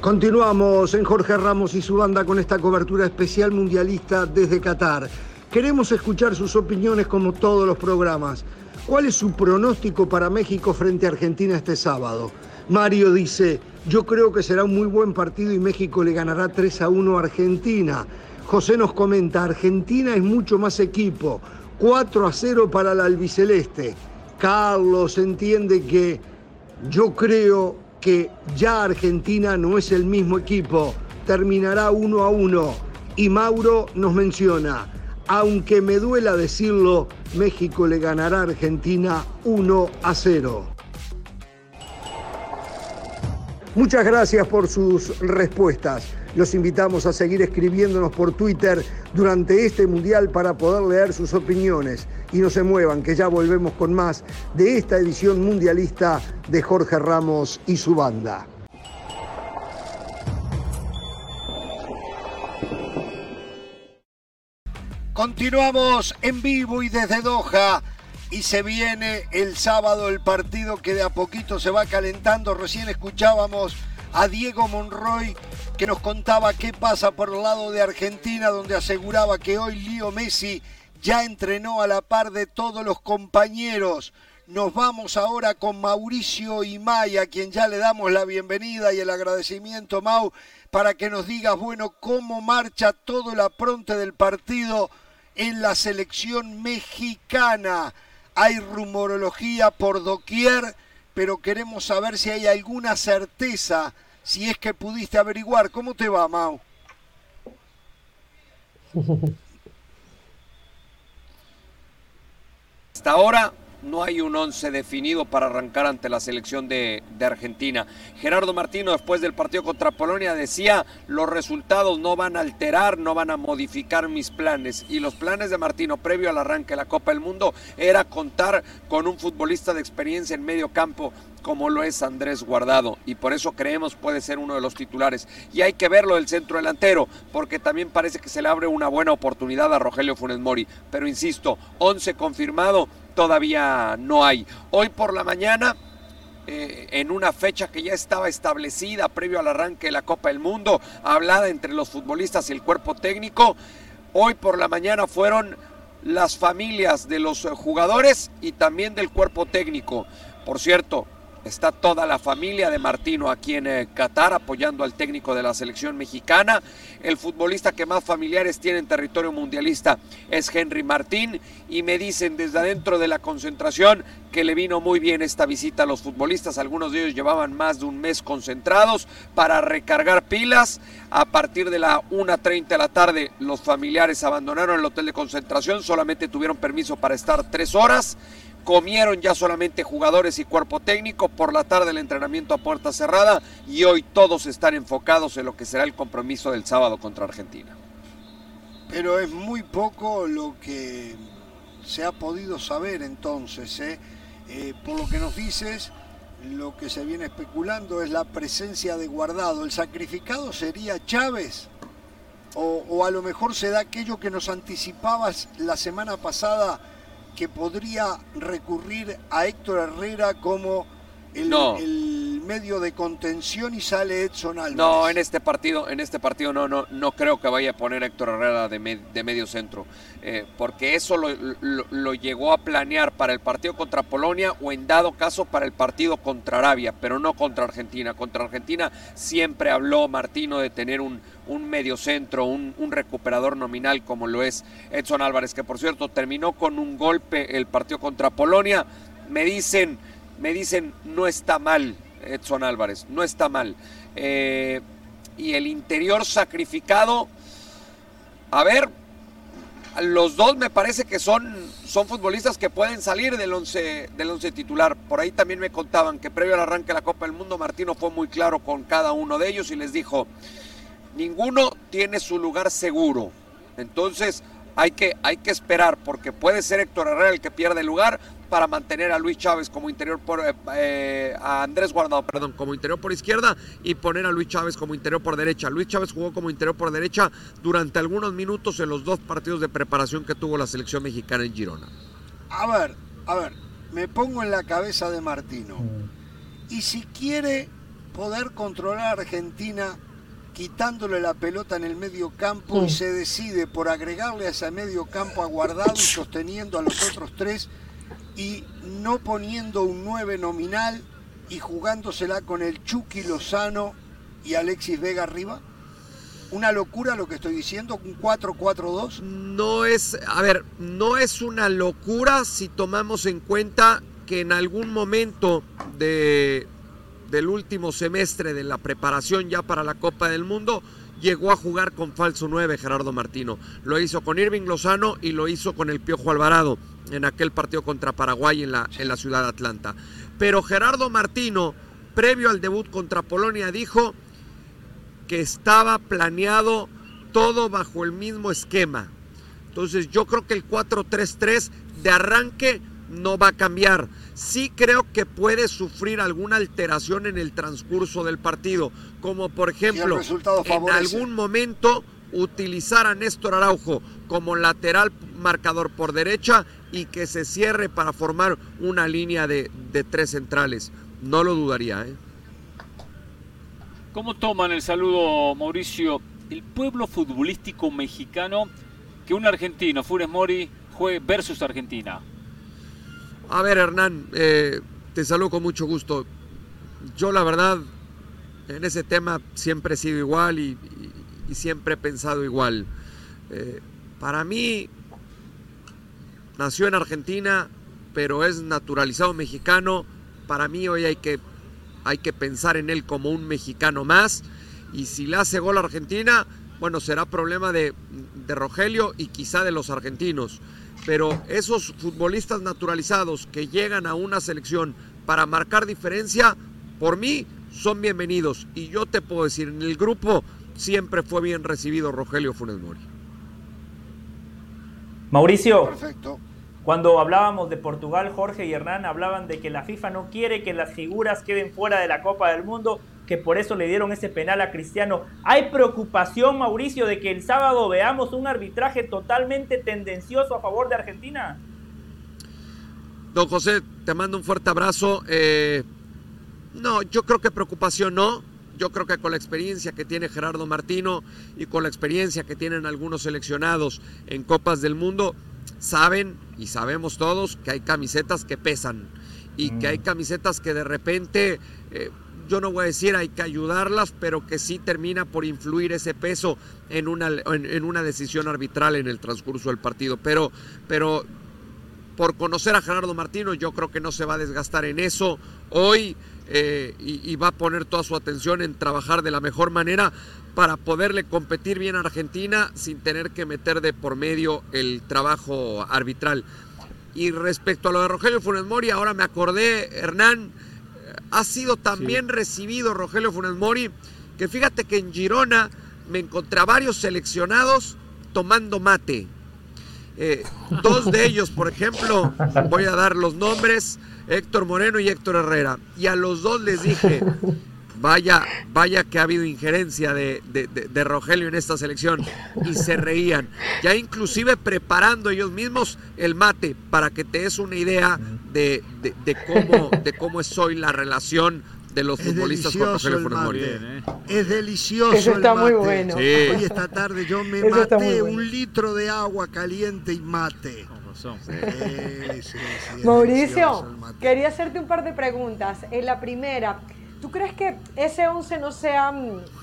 Continuamos en Jorge Ramos y su banda con esta cobertura especial mundialista desde Qatar. Queremos escuchar sus opiniones como todos los programas. ¿Cuál es su pronóstico para México frente a Argentina este sábado? Mario dice, yo creo que será un muy buen partido y México le ganará 3 a 1 a Argentina. José nos comenta, Argentina es mucho más equipo, 4 a 0 para el albiceleste. Carlos entiende que yo creo que ya Argentina no es el mismo equipo, terminará 1 a 1. Y Mauro nos menciona, aunque me duela decirlo, México le ganará a Argentina 1 a 0. Muchas gracias por sus respuestas. Los invitamos a seguir escribiéndonos por Twitter durante este Mundial para poder leer sus opiniones. Y no se muevan, que ya volvemos con más de esta edición mundialista de Jorge Ramos y su banda. Continuamos en vivo y desde Doha y se viene el sábado el partido que de a poquito se va calentando. Recién escuchábamos a Diego Monroy que nos contaba qué pasa por el lado de Argentina, donde aseguraba que hoy Lío Messi ya entrenó a la par de todos los compañeros. Nos vamos ahora con Mauricio Imay, a quien ya le damos la bienvenida y el agradecimiento, Mau, para que nos digas, bueno, cómo marcha todo el apronte del partido en la selección mexicana hay rumorología por doquier, pero queremos saber si hay alguna certeza, si es que pudiste averiguar. ¿Cómo te va, Mau? Hasta ahora no hay un once definido para arrancar ante la selección de, Argentina. Gerardo Martino después del partido contra Polonia decía, los resultados no van a alterar, no van a modificar mis planes. Y los planes de Martino previo al arranque de la Copa del Mundo era contar con un futbolista de experiencia en medio campo como lo es Andrés Guardado y por eso creemos puede ser uno de los titulares. Y hay que verlo del centro delantero, porque también parece que se le abre una buena oportunidad a Rogelio Funes Mori. Pero insisto, 11 confirmado, todavía no hay. Hoy por la mañana, eh, en una fecha que ya estaba establecida previo al arranque de la Copa del Mundo, hablada entre los futbolistas y el cuerpo técnico, hoy por la mañana fueron las familias de los jugadores y también del cuerpo técnico. Por cierto, Está toda la familia de Martino aquí en eh, Qatar apoyando al técnico de la selección mexicana. El futbolista que más familiares tiene en territorio mundialista es Henry Martín y me dicen desde adentro de la concentración que le vino muy bien esta visita a los futbolistas. Algunos de ellos llevaban más de un mes concentrados para recargar pilas. A partir de la 1.30 de la tarde los familiares abandonaron el hotel de concentración, solamente tuvieron permiso para estar tres horas comieron ya solamente jugadores y cuerpo técnico, por la tarde el entrenamiento a puerta cerrada y hoy todos están enfocados en lo que será el compromiso del sábado contra Argentina. Pero es muy poco lo que se ha podido saber entonces. ¿eh? Eh, por lo que nos dices, lo que se viene especulando es la presencia de guardado. ¿El sacrificado sería Chávez? O, o a lo mejor se da aquello que nos anticipabas la semana pasada que podría recurrir a Héctor Herrera como el, medio de contención y sale Edson Álvarez. No, en este partido, en este partido no, no, no creo que vaya a poner a Héctor Herrera de, medio centro, eh, porque eso lo, llegó a planear para el partido contra Polonia o en dado caso para el partido contra Arabia, pero no contra Argentina. Contra Argentina siempre habló Martino de tener un, un mediocentro, un, un recuperador nominal como lo es Edson Álvarez, que por cierto terminó con un golpe el partido contra Polonia. Me dicen, me dicen, no está mal Edson Álvarez, no está mal. Eh, y el interior sacrificado, a ver, los dos me parece que son, son futbolistas que pueden salir del once, del once titular. Por ahí también me contaban que previo al arranque de la Copa del Mundo, Martino fue muy claro con cada uno de ellos y les dijo, ninguno tiene su lugar seguro. Entonces hay que, hay que esperar porque puede ser Héctor Herrera el que pierde el lugar, para mantener a Luis Chávez como interior por eh, eh, a Andrés Guardado, perdón, como interior por izquierda y poner a Luis Chávez como interior por derecha. Luis Chávez jugó como interior por derecha durante algunos minutos en los dos partidos de preparación que tuvo la selección mexicana en Girona. A ver, a ver, me pongo en la cabeza de Martino. Y si quiere poder controlar a Argentina quitándole la pelota en el medio campo y se decide por agregarle a ese medio campo a Guardado y sosteniendo a los otros tres y no poniendo un 9 nominal y jugándosela con el Chucky Lozano y Alexis Vega arriba? ¿Una locura lo que estoy diciendo? ¿Un 4-4-2? No es, a ver, no es una locura si tomamos en cuenta que en algún momento de, del último semestre de la preparación ya para la Copa del Mundo, llegó a jugar con falso 9 Gerardo Martino. Lo hizo con Irving Lozano y lo hizo con el Piojo Alvarado en aquel partido contra Paraguay en la, en la ciudad de Atlanta. Pero Gerardo Martino, previo al debut contra Polonia, dijo que estaba planeado todo bajo el mismo esquema. Entonces yo creo que el 4-3-3 de arranque no va a cambiar. Sí creo que puede sufrir alguna alteración en el transcurso del partido, como por ejemplo en algún momento utilizar a Néstor Araujo como lateral marcador por derecha y que se cierre para formar una línea de, tres centrales. No lo dudaría. ¿eh? ¿Cómo toman el saludo, Mauricio, el pueblo futbolístico mexicano que un argentino, Funes Mori, juegue versus Argentina? A ver, Hernán, eh, te saludo con mucho gusto. Yo la verdad, en ese tema siempre he sido igual y, siempre he pensado igual. Eh, para mí, nació en Argentina, pero es naturalizado mexicano. Para mí hoy hay que, hay que pensar en él como un mexicano más. Y si le hace gol a Argentina, bueno, será problema de, de Rogelio y quizá de los argentinos pero esos futbolistas naturalizados que llegan a una selección para marcar diferencia, por mí son bienvenidos. Y yo te puedo decir, en el grupo siempre fue bien recibido Rogelio Funes Mori. Mauricio, Perfecto. cuando hablábamos de Portugal, Jorge y Hernán hablaban de que la FIFA no quiere que las figuras queden fuera de la Copa del Mundo que por eso le dieron ese penal a Cristiano. ¿Hay preocupación, Mauricio, de que el sábado veamos un arbitraje totalmente tendencioso a favor de Argentina? Don José, te mando un fuerte abrazo. Eh, no, yo creo que preocupación no. Yo creo que con la experiencia que tiene Gerardo Martino y con la experiencia que tienen algunos seleccionados en Copas del Mundo, saben y sabemos todos que hay camisetas que pesan y que hay mm. camisetas que de repente eh, yo no voy a decir hay que ayudarlas, pero que sí termina por influir ese peso en una, en, una decisión arbitral en el transcurso del partido. Pero, pero por conocer a Gerardo Martino, yo creo que no se va a desgastar en eso hoy eh, y, va a poner toda su atención en trabajar de la mejor manera para poderle competir bien a Argentina sin tener que meter de por medio el trabajo arbitral. Y respecto a lo de Rogelio Funes Mori, ahora me acordé, Hernán, ha sido también recibido Rogelio Funes Mori, que fíjate que en Girona me encontré a varios seleccionados tomando mate. Eh, dos de ellos, por ejemplo, voy a dar los nombres, Héctor Moreno y Héctor Herrera. Y a los dos les dije, vaya, vaya que ha habido injerencia de, Rogelio en esta selección. Y se reían. Ya inclusive preparando ellos mismos el mate para que te des una idea de, cómo, de cómo es hoy la relación de los futbolistas con Rogelio Funes ¿eh? Es delicioso. Eso está muy bueno. Hoy esta tarde yo me maté un litro de agua caliente y mate. Mauricio, quería hacerte un par de preguntas. En la primera, ¿Tú crees que ese 11 no se ha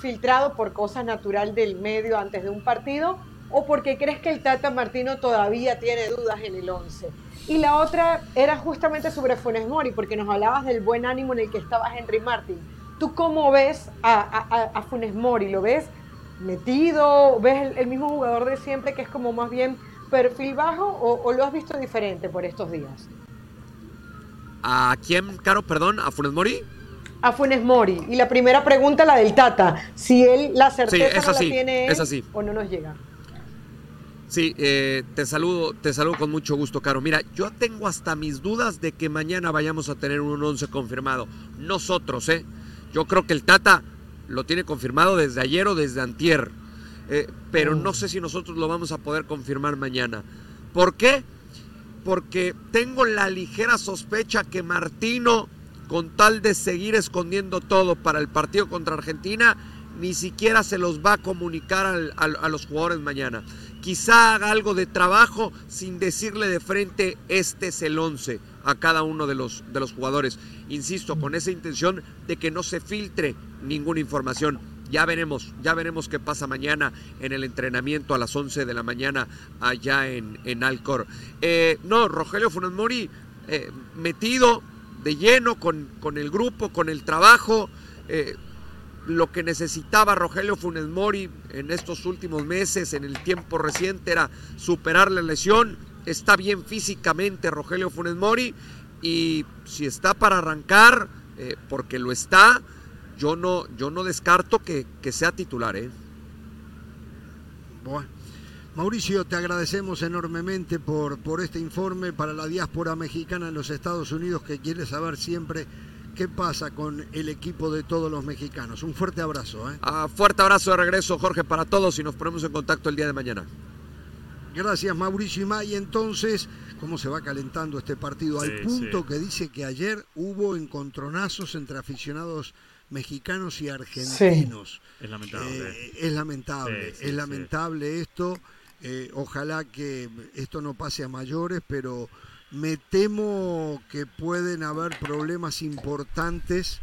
filtrado por cosas natural del medio antes de un partido o porque crees que el Tata Martino todavía tiene dudas en el 11? Y la otra era justamente sobre Funes Mori, porque nos hablabas del buen ánimo en el que estaba Henry Martin. ¿Tú cómo ves a, Funes Mori? ¿Lo ves metido? ¿Ves el, mismo jugador de siempre que es como más bien perfil bajo o, o lo has visto diferente por estos días? ¿A quién, Caro, perdón? ¿A Funes Mori? a Funes Mori. Y la primera pregunta, la del Tata. Si él la certeza no la tiene o no nos llega. Sí, eh, te saludo, te saludo con mucho gusto, Caro. Mira, yo tengo hasta mis dudas de que mañana vayamos a tener un 11 confirmado. Nosotros, ¿eh? Yo creo que el Tata lo tiene confirmado desde ayer o desde antier. Eh, pero no sé si nosotros lo vamos a poder confirmar mañana. ¿Por qué? Porque tengo la ligera sospecha que Martino, con tal de seguir escondiendo todo para el partido contra Argentina, ni siquiera se los va a comunicar a los jugadores mañana. Quizá haga algo de trabajo sin decirle de frente, este es el 11 a cada uno de los, de los jugadores. Insisto, con esa intención de que no se filtre ninguna información. Ya veremos, ya veremos qué pasa mañana en el entrenamiento a las 11 de la mañana allá en, en Alcor. Eh, no, Rogelio Funes Mori eh, metido de lleno con, con, el grupo, con el trabajo. Eh, lo que necesitaba Rogelio Funes Mori en estos últimos meses, en el tiempo reciente, era superar la lesión. Está bien físicamente Rogelio Funes Mori y si está para arrancar, porque lo está, yo no, yo no descarto que, sea titular. ¿eh? Bueno. Mauricio, te agradecemos enormemente por, por este informe para la diáspora mexicana en los Estados Unidos que quiere saber siempre qué pasa con el equipo de todos los mexicanos. Un fuerte abrazo. ¿eh? Ah, fuerte abrazo de regreso, Jorge, para todos y nos ponemos en contacto el día de mañana. Gracias, Mauricio y entonces, ¿cómo se va calentando este partido? Al punto que dice que ayer hubo encontronazos entre aficionados mexicanos y argentinos. Es lamentable. Eh, es lamentable, es lamentable esto. Eh, ojalá que esto no pase a mayores, pero me temo que pueden haber problemas importantes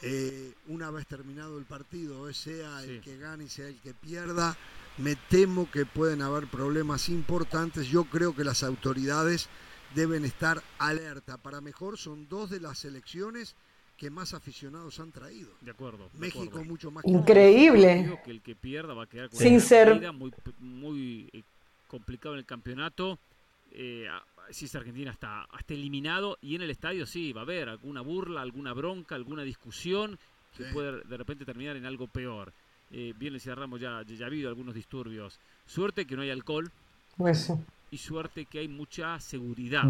eh, una vez terminado el partido, sea el que gane, sea el que pierda. Me temo que pueden haber problemas importantes. Yo creo que las autoridades deben estar alerta. Para mejor son dos de las elecciones que más aficionados han traído. De acuerdo. México mucho más. Increíble. Que el que pierda va a quedar con Sin ser muy, muy eh, complicado en el campeonato. Eh, si es Argentina está hasta eliminado y en el estadio sí va a haber alguna burla, alguna bronca, alguna discusión que puede de repente terminar en algo peor. Eh, bien decía Ramos, ya, ya ha habido algunos disturbios. Suerte que no hay alcohol. Pues y suerte que hay mucha seguridad.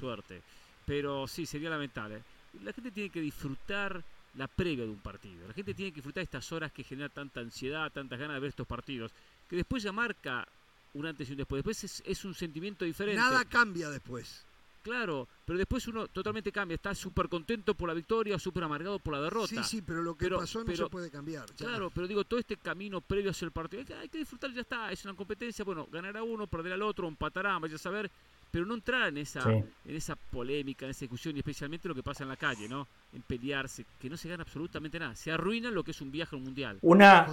Suerte. Pero sí, sería lamentable la gente tiene que disfrutar la previa de un partido. La gente tiene que disfrutar estas horas que generan tanta ansiedad, tantas ganas de ver estos partidos, que después ya marca un antes y un después. Después es, un sentimiento diferente. Nada cambia después. Claro, pero después uno totalmente cambia. Está súper contento por la victoria, súper amargado por la derrota. Sí, sí, pero lo que pasó no se puede cambiar. Claro, pero digo, todo este camino previo hacia el partido, hay que disfrutar, ya está. Es una competencia, bueno, ganará uno, perderá al otro, empatará, vaya a saber pero no entrar en esa, en esa polémica, en esa discusión, y especialmente lo que pasa en la calle, ¿no? En pelearse, que no se gana absolutamente nada. Se arruina lo que es un viaje al mundial. Una.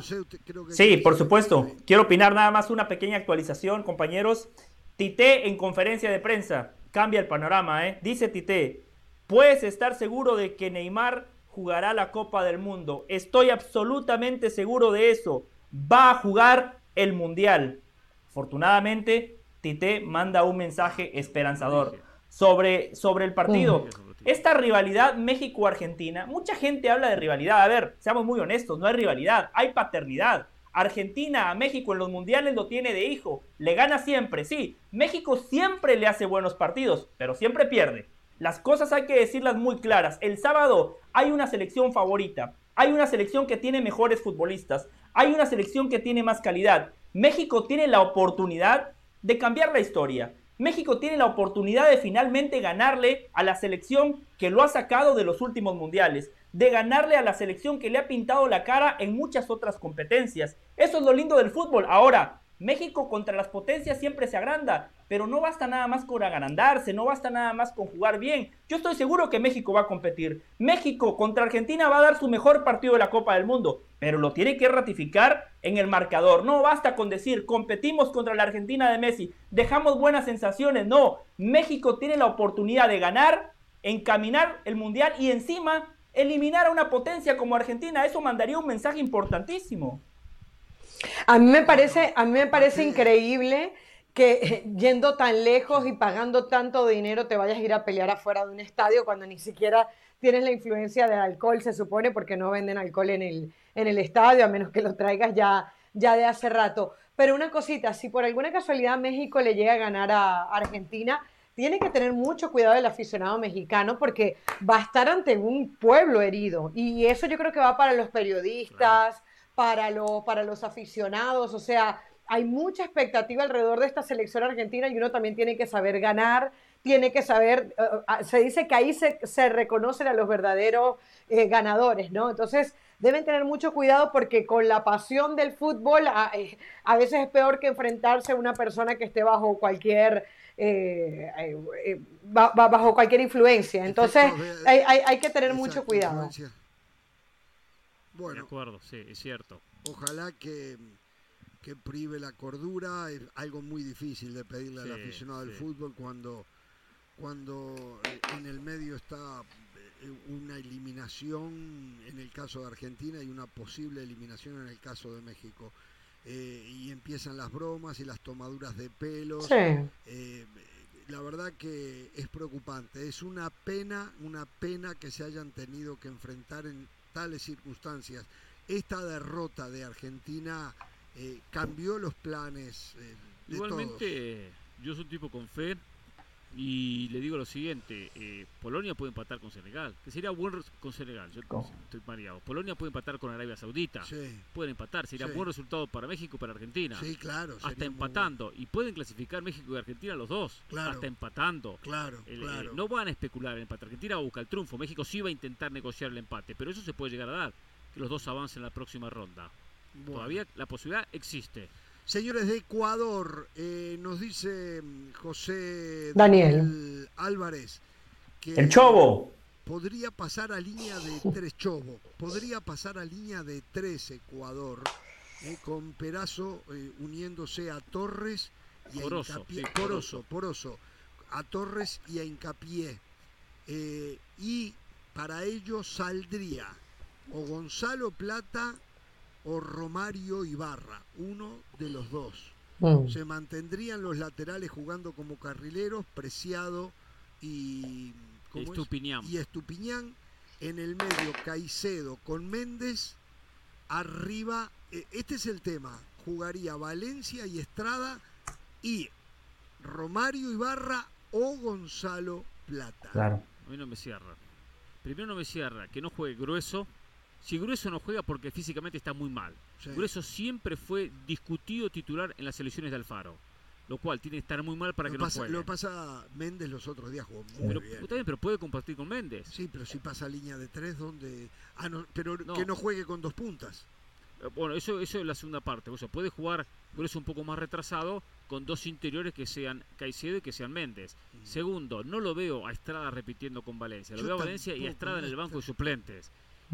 sí, por supuesto. Quiero opinar nada más una pequeña actualización, compañeros. Tite en conferencia de prensa cambia el panorama, ¿eh? Dice Tite, puedes estar seguro de que Neymar jugará la Copa del Mundo. Estoy absolutamente seguro de eso. Va a jugar el Mundial. Afortunadamente, Tite manda un mensaje esperanzador sobre, sobre el partido. Esta rivalidad México-Argentina, mucha gente habla de rivalidad. A ver, seamos muy honestos, no hay rivalidad, hay paternidad. Argentina a México en los mundiales lo tiene de hijo, le gana siempre, sí. México siempre le hace buenos partidos, pero siempre pierde. Las cosas hay que decirlas muy claras. El sábado hay una selección favorita, hay una selección que tiene mejores futbolistas, hay una selección que tiene más calidad. México tiene la oportunidad de cambiar la historia. México tiene la oportunidad de finalmente ganarle a la selección que lo ha sacado de los últimos mundiales, de ganarle a la selección que le ha pintado la cara en muchas otras competencias. Eso es lo lindo del fútbol. Ahora, México contra las potencias siempre se agranda, pero no basta nada más con agrandarse, no basta nada más con jugar bien. Yo estoy seguro que México va a competir. México contra Argentina va a dar su mejor partido de la Copa del Mundo, pero lo tiene que ratificar en el marcador. No basta con decir competimos contra la Argentina de Messi, dejamos buenas sensaciones. No, México tiene la oportunidad de ganar, encaminar el Mundial y encima eliminar a una potencia como Argentina. Eso mandaría un mensaje importantísimo. A mí me parece, a mí me parece increíble que yendo tan lejos y pagando tanto dinero te vayas a ir a pelear afuera de un estadio cuando ni siquiera tienes la influencia del alcohol, se supone, porque no venden alcohol en el, en el estadio, a menos que lo traigas ya, ya de hace rato. Pero una cosita, si por alguna casualidad México le llega a ganar a Argentina, tiene que tener mucho cuidado el aficionado mexicano porque va a estar ante un pueblo herido. Y eso yo creo que va para los periodistas, para, para los aficionados. O sea, hay mucha expectativa alrededor de esta selección argentina y uno también tiene que saber ganar, tiene que saber, eh, eh, se dice que ahí se, reconocen a los verdaderos eh, ganadores, ¿no? Entonces, deben tener mucho cuidado porque con la pasión del fútbol a, a veces es peor que enfrentarse a una persona que esté bajo cualquier eh, eh, bajo cualquier influencia. Entonces hay, hay, que tener mucho cuidado. Bueno, de acuerdo, sí, es cierto. Ojalá que, que prive la cordura, es algo muy difícil de pedirle al aficionado del fútbol cuando, cuando en el medio está eh, una eliminación en el caso de Argentina y una posible eliminación en el caso de México. Eh, y empiezan las bromas y las tomaduras de pelos. Eh, la verdad que es preocupante. Es una pena, una pena que se hayan tenido que enfrentar en tales circunstancias. Esta derrota de Argentina eh, cambió los planes de Igualmente, yo soy un tipo con fe y le digo lo siguiente, eh, Polonia puede empatar con Senegal, que sería buen con Senegal, yo estoy mareado. Polonia puede empatar con Arabia Saudita, pueden empatar, sería buen resultado para México y para Argentina. Sí, claro. Hasta empatando, y pueden clasificar México y Argentina los dos, hasta empatando. Claro, eh, claro. no van a especular el empate, Argentina va a buscar el triunfo, México sí va a intentar negociar el empate, pero eso se puede llegar a dar, que los dos avancen en la próxima ronda. Todavía la posibilidad existe. Señores de Ecuador, eh, nos dice mm, José Daniel. Álvarez que el Chobo. podría pasar a línea de tres Chobo, podría pasar a línea de tres Ecuador, eh, con Perazo eh, uniéndose a Torres y a Incapié, poroso, poroso, a Torres y a Incapié. y para ello saldría o Gonzalo Plata o Romario Ibarra, uno de los dos. Mm. Se mantendrían los laterales jugando como carrileros, Preciado y, Estupiñán. y Estupiñán. En el medio Caicedo con Méndez. Arriba, e, este es el tema, jugaría Valencia y Estrada y Romario Ibarra o Gonzalo Plata. Claro. A mí no me cierra. Primero no me cierra que no juegue grueso, si Grueso no juega porque físicamente está muy mal. Grueso siempre fue discutido titular en las selecciones de Alfaro. Lo cual tiene que estar muy mal para que no juegue. Lo pasa Méndez los otros días jugó muy bien. pero puede compartir con Méndez. Sí, pero si pasa línea de tres donde... Ah, pero que no juegue con dos puntas. Eh, bueno, eso, eso es la segunda parte. O sea, puede jugar Grueso un poco más retrasado con dos interiores que sean Caicedo y que sean Méndez. Mm. Segundo, no lo veo a Estrada repitiendo con Valencia. Lo veo a Valencia y a Estrada en el banco de suplentes.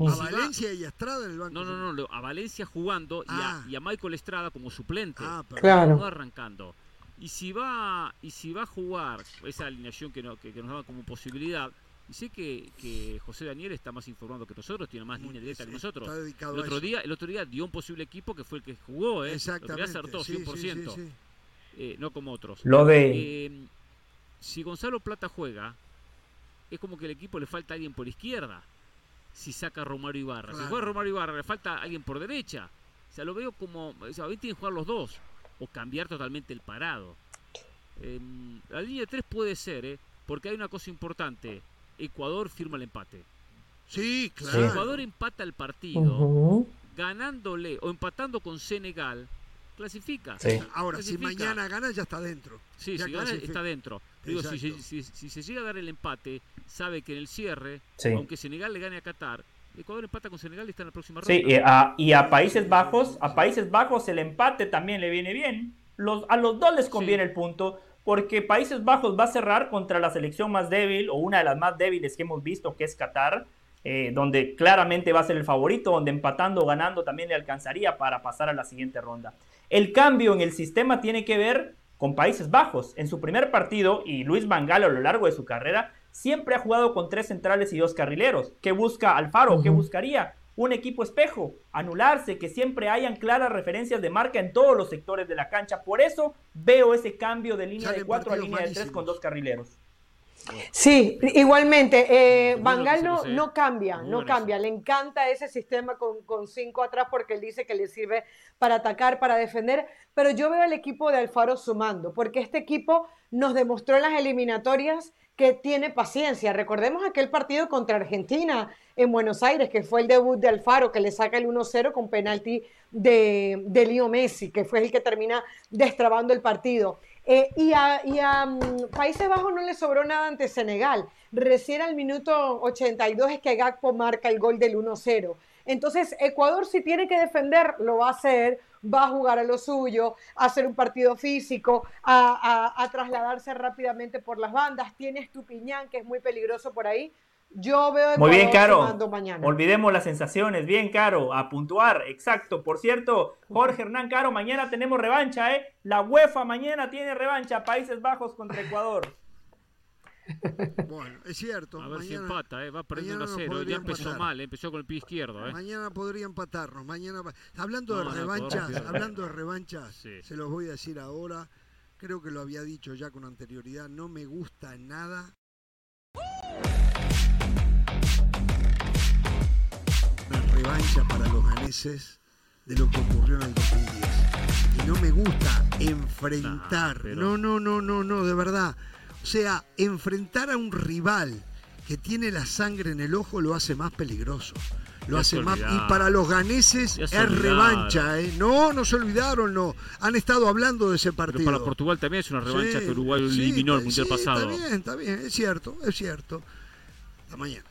A Valencia y a Estrada en el banco. No, no, no, a Valencia jugando ah. y, a, Michael Estrada como suplente. Ah, claro. No arrancando. Y si va y si va a jugar esa alineación que, que, nos daba como posibilidad, y sé que, José Daniel está más informado que nosotros, tiene más línea directa que nosotros. El otro, día, el otro día dio un posible equipo que fue el que jugó, ¿eh? Exactamente. acertó 100%. Eh, no como otros. Lo de... Eh, si Gonzalo Plata juega, es como que el equipo le falta alguien por izquierda si saca a Romario Ibarra. Si juega Romario Ibarra, le falta alguien por derecha. O sea, lo veo como. O sea, tienen que jugar los dos. O cambiar totalmente el parado. Em, la línea de tres puede ser, ¿eh? Porque hay una cosa importante. Ecuador firma el empate. Sí, claro. Ecuador empata el partido, ganándole o empatando con Senegal, clasifica. Ahora, si mañana gana, ya está dentro. Sí, si gana, está dentro. Digo, si, se llega a dar el empate, sabe que en el cierre, aunque Senegal le gane a Qatar, Ecuador empata con Senegal y está en la próxima ronda. Sí, y a, Países Bajos, a Países Bajos el empate también le viene bien. Los, a los dos les conviene el punto, porque Países Bajos va a cerrar contra la selección más débil, o una de las más débiles que hemos visto, que es Qatar. Eh, donde claramente va a ser el favorito, donde empatando o ganando también le alcanzaría para pasar a la siguiente ronda. El cambio en el sistema tiene que ver con Países Bajos. En su primer partido, y Luis Vangal a lo largo de su carrera, siempre ha jugado con tres centrales y dos carrileros. ¿Qué busca Alfaro? ¿Qué buscaría? Un equipo espejo, anularse, que siempre hayan claras referencias de marca en todos los sectores de la cancha. Por eso veo ese cambio de línea de cuatro a línea de tres con dos carrileros. Sí, igualmente. Eh, Bangal no, no cambia, no cambia. Le encanta ese sistema con, con, cinco atrás porque él dice que le sirve para atacar, para defender. Pero yo veo al equipo de Alfaro sumando, porque este equipo nos demostró en las eliminatorias que tiene paciencia. Recordemos aquel partido contra Argentina en Buenos Aires, que fue el debut de Alfaro, que le saca el 1-0 con penalti de, de Leo Messi, que fue el que termina destrabando el partido. Eh, y a, mm, Países Bajos no le sobró nada ante Senegal. Recién al minuto 82 es que Gakpo marca el gol del 1-0. Entonces, Ecuador si tiene que defender, lo va a hacer, va a jugar a lo suyo, a hacer un partido físico, a, trasladarse rápidamente por las bandas. Tiene Estupiñán, que es muy peligroso por ahí. Yo veo Muy bien, Caro. Mañana. Olvidemos las sensaciones. Bien, Caro. A puntuar. Exacto. Por cierto, Jorge Hernán Caro, mañana tenemos revancha, ¿eh? La UEFA mañana tiene revancha. Países Bajos contra Ecuador. Bueno, es cierto. A ver si empata, ¿eh? va perdiendo a cero. Ya empezó mal, empezó con el pie izquierdo. ¿eh? Mañana podría empatarnos. Mañana, hablando de revanchas, hablando de revanchas, se los voy a decir ahora. Creo que lo había dicho ya con anterioridad. No me gusta nada. Revancha para los ganeses de lo que ocurrió en el 2010. Y no me gusta enfrentar. No, no, no, no, no, de verdad o sea, enfrentar a un rival que tiene la sangre en el ojo lo hace más peligroso. Lo hace más. Y para los ganeses es revancha, ¿eh? No, no se olvidaron, no. Han estado hablando de ese partido. Pero para Portugal también es una revancha que Uruguay eliminó el mundial pasado. Está bien, está bien, es cierto, es cierto. Hasta mañana.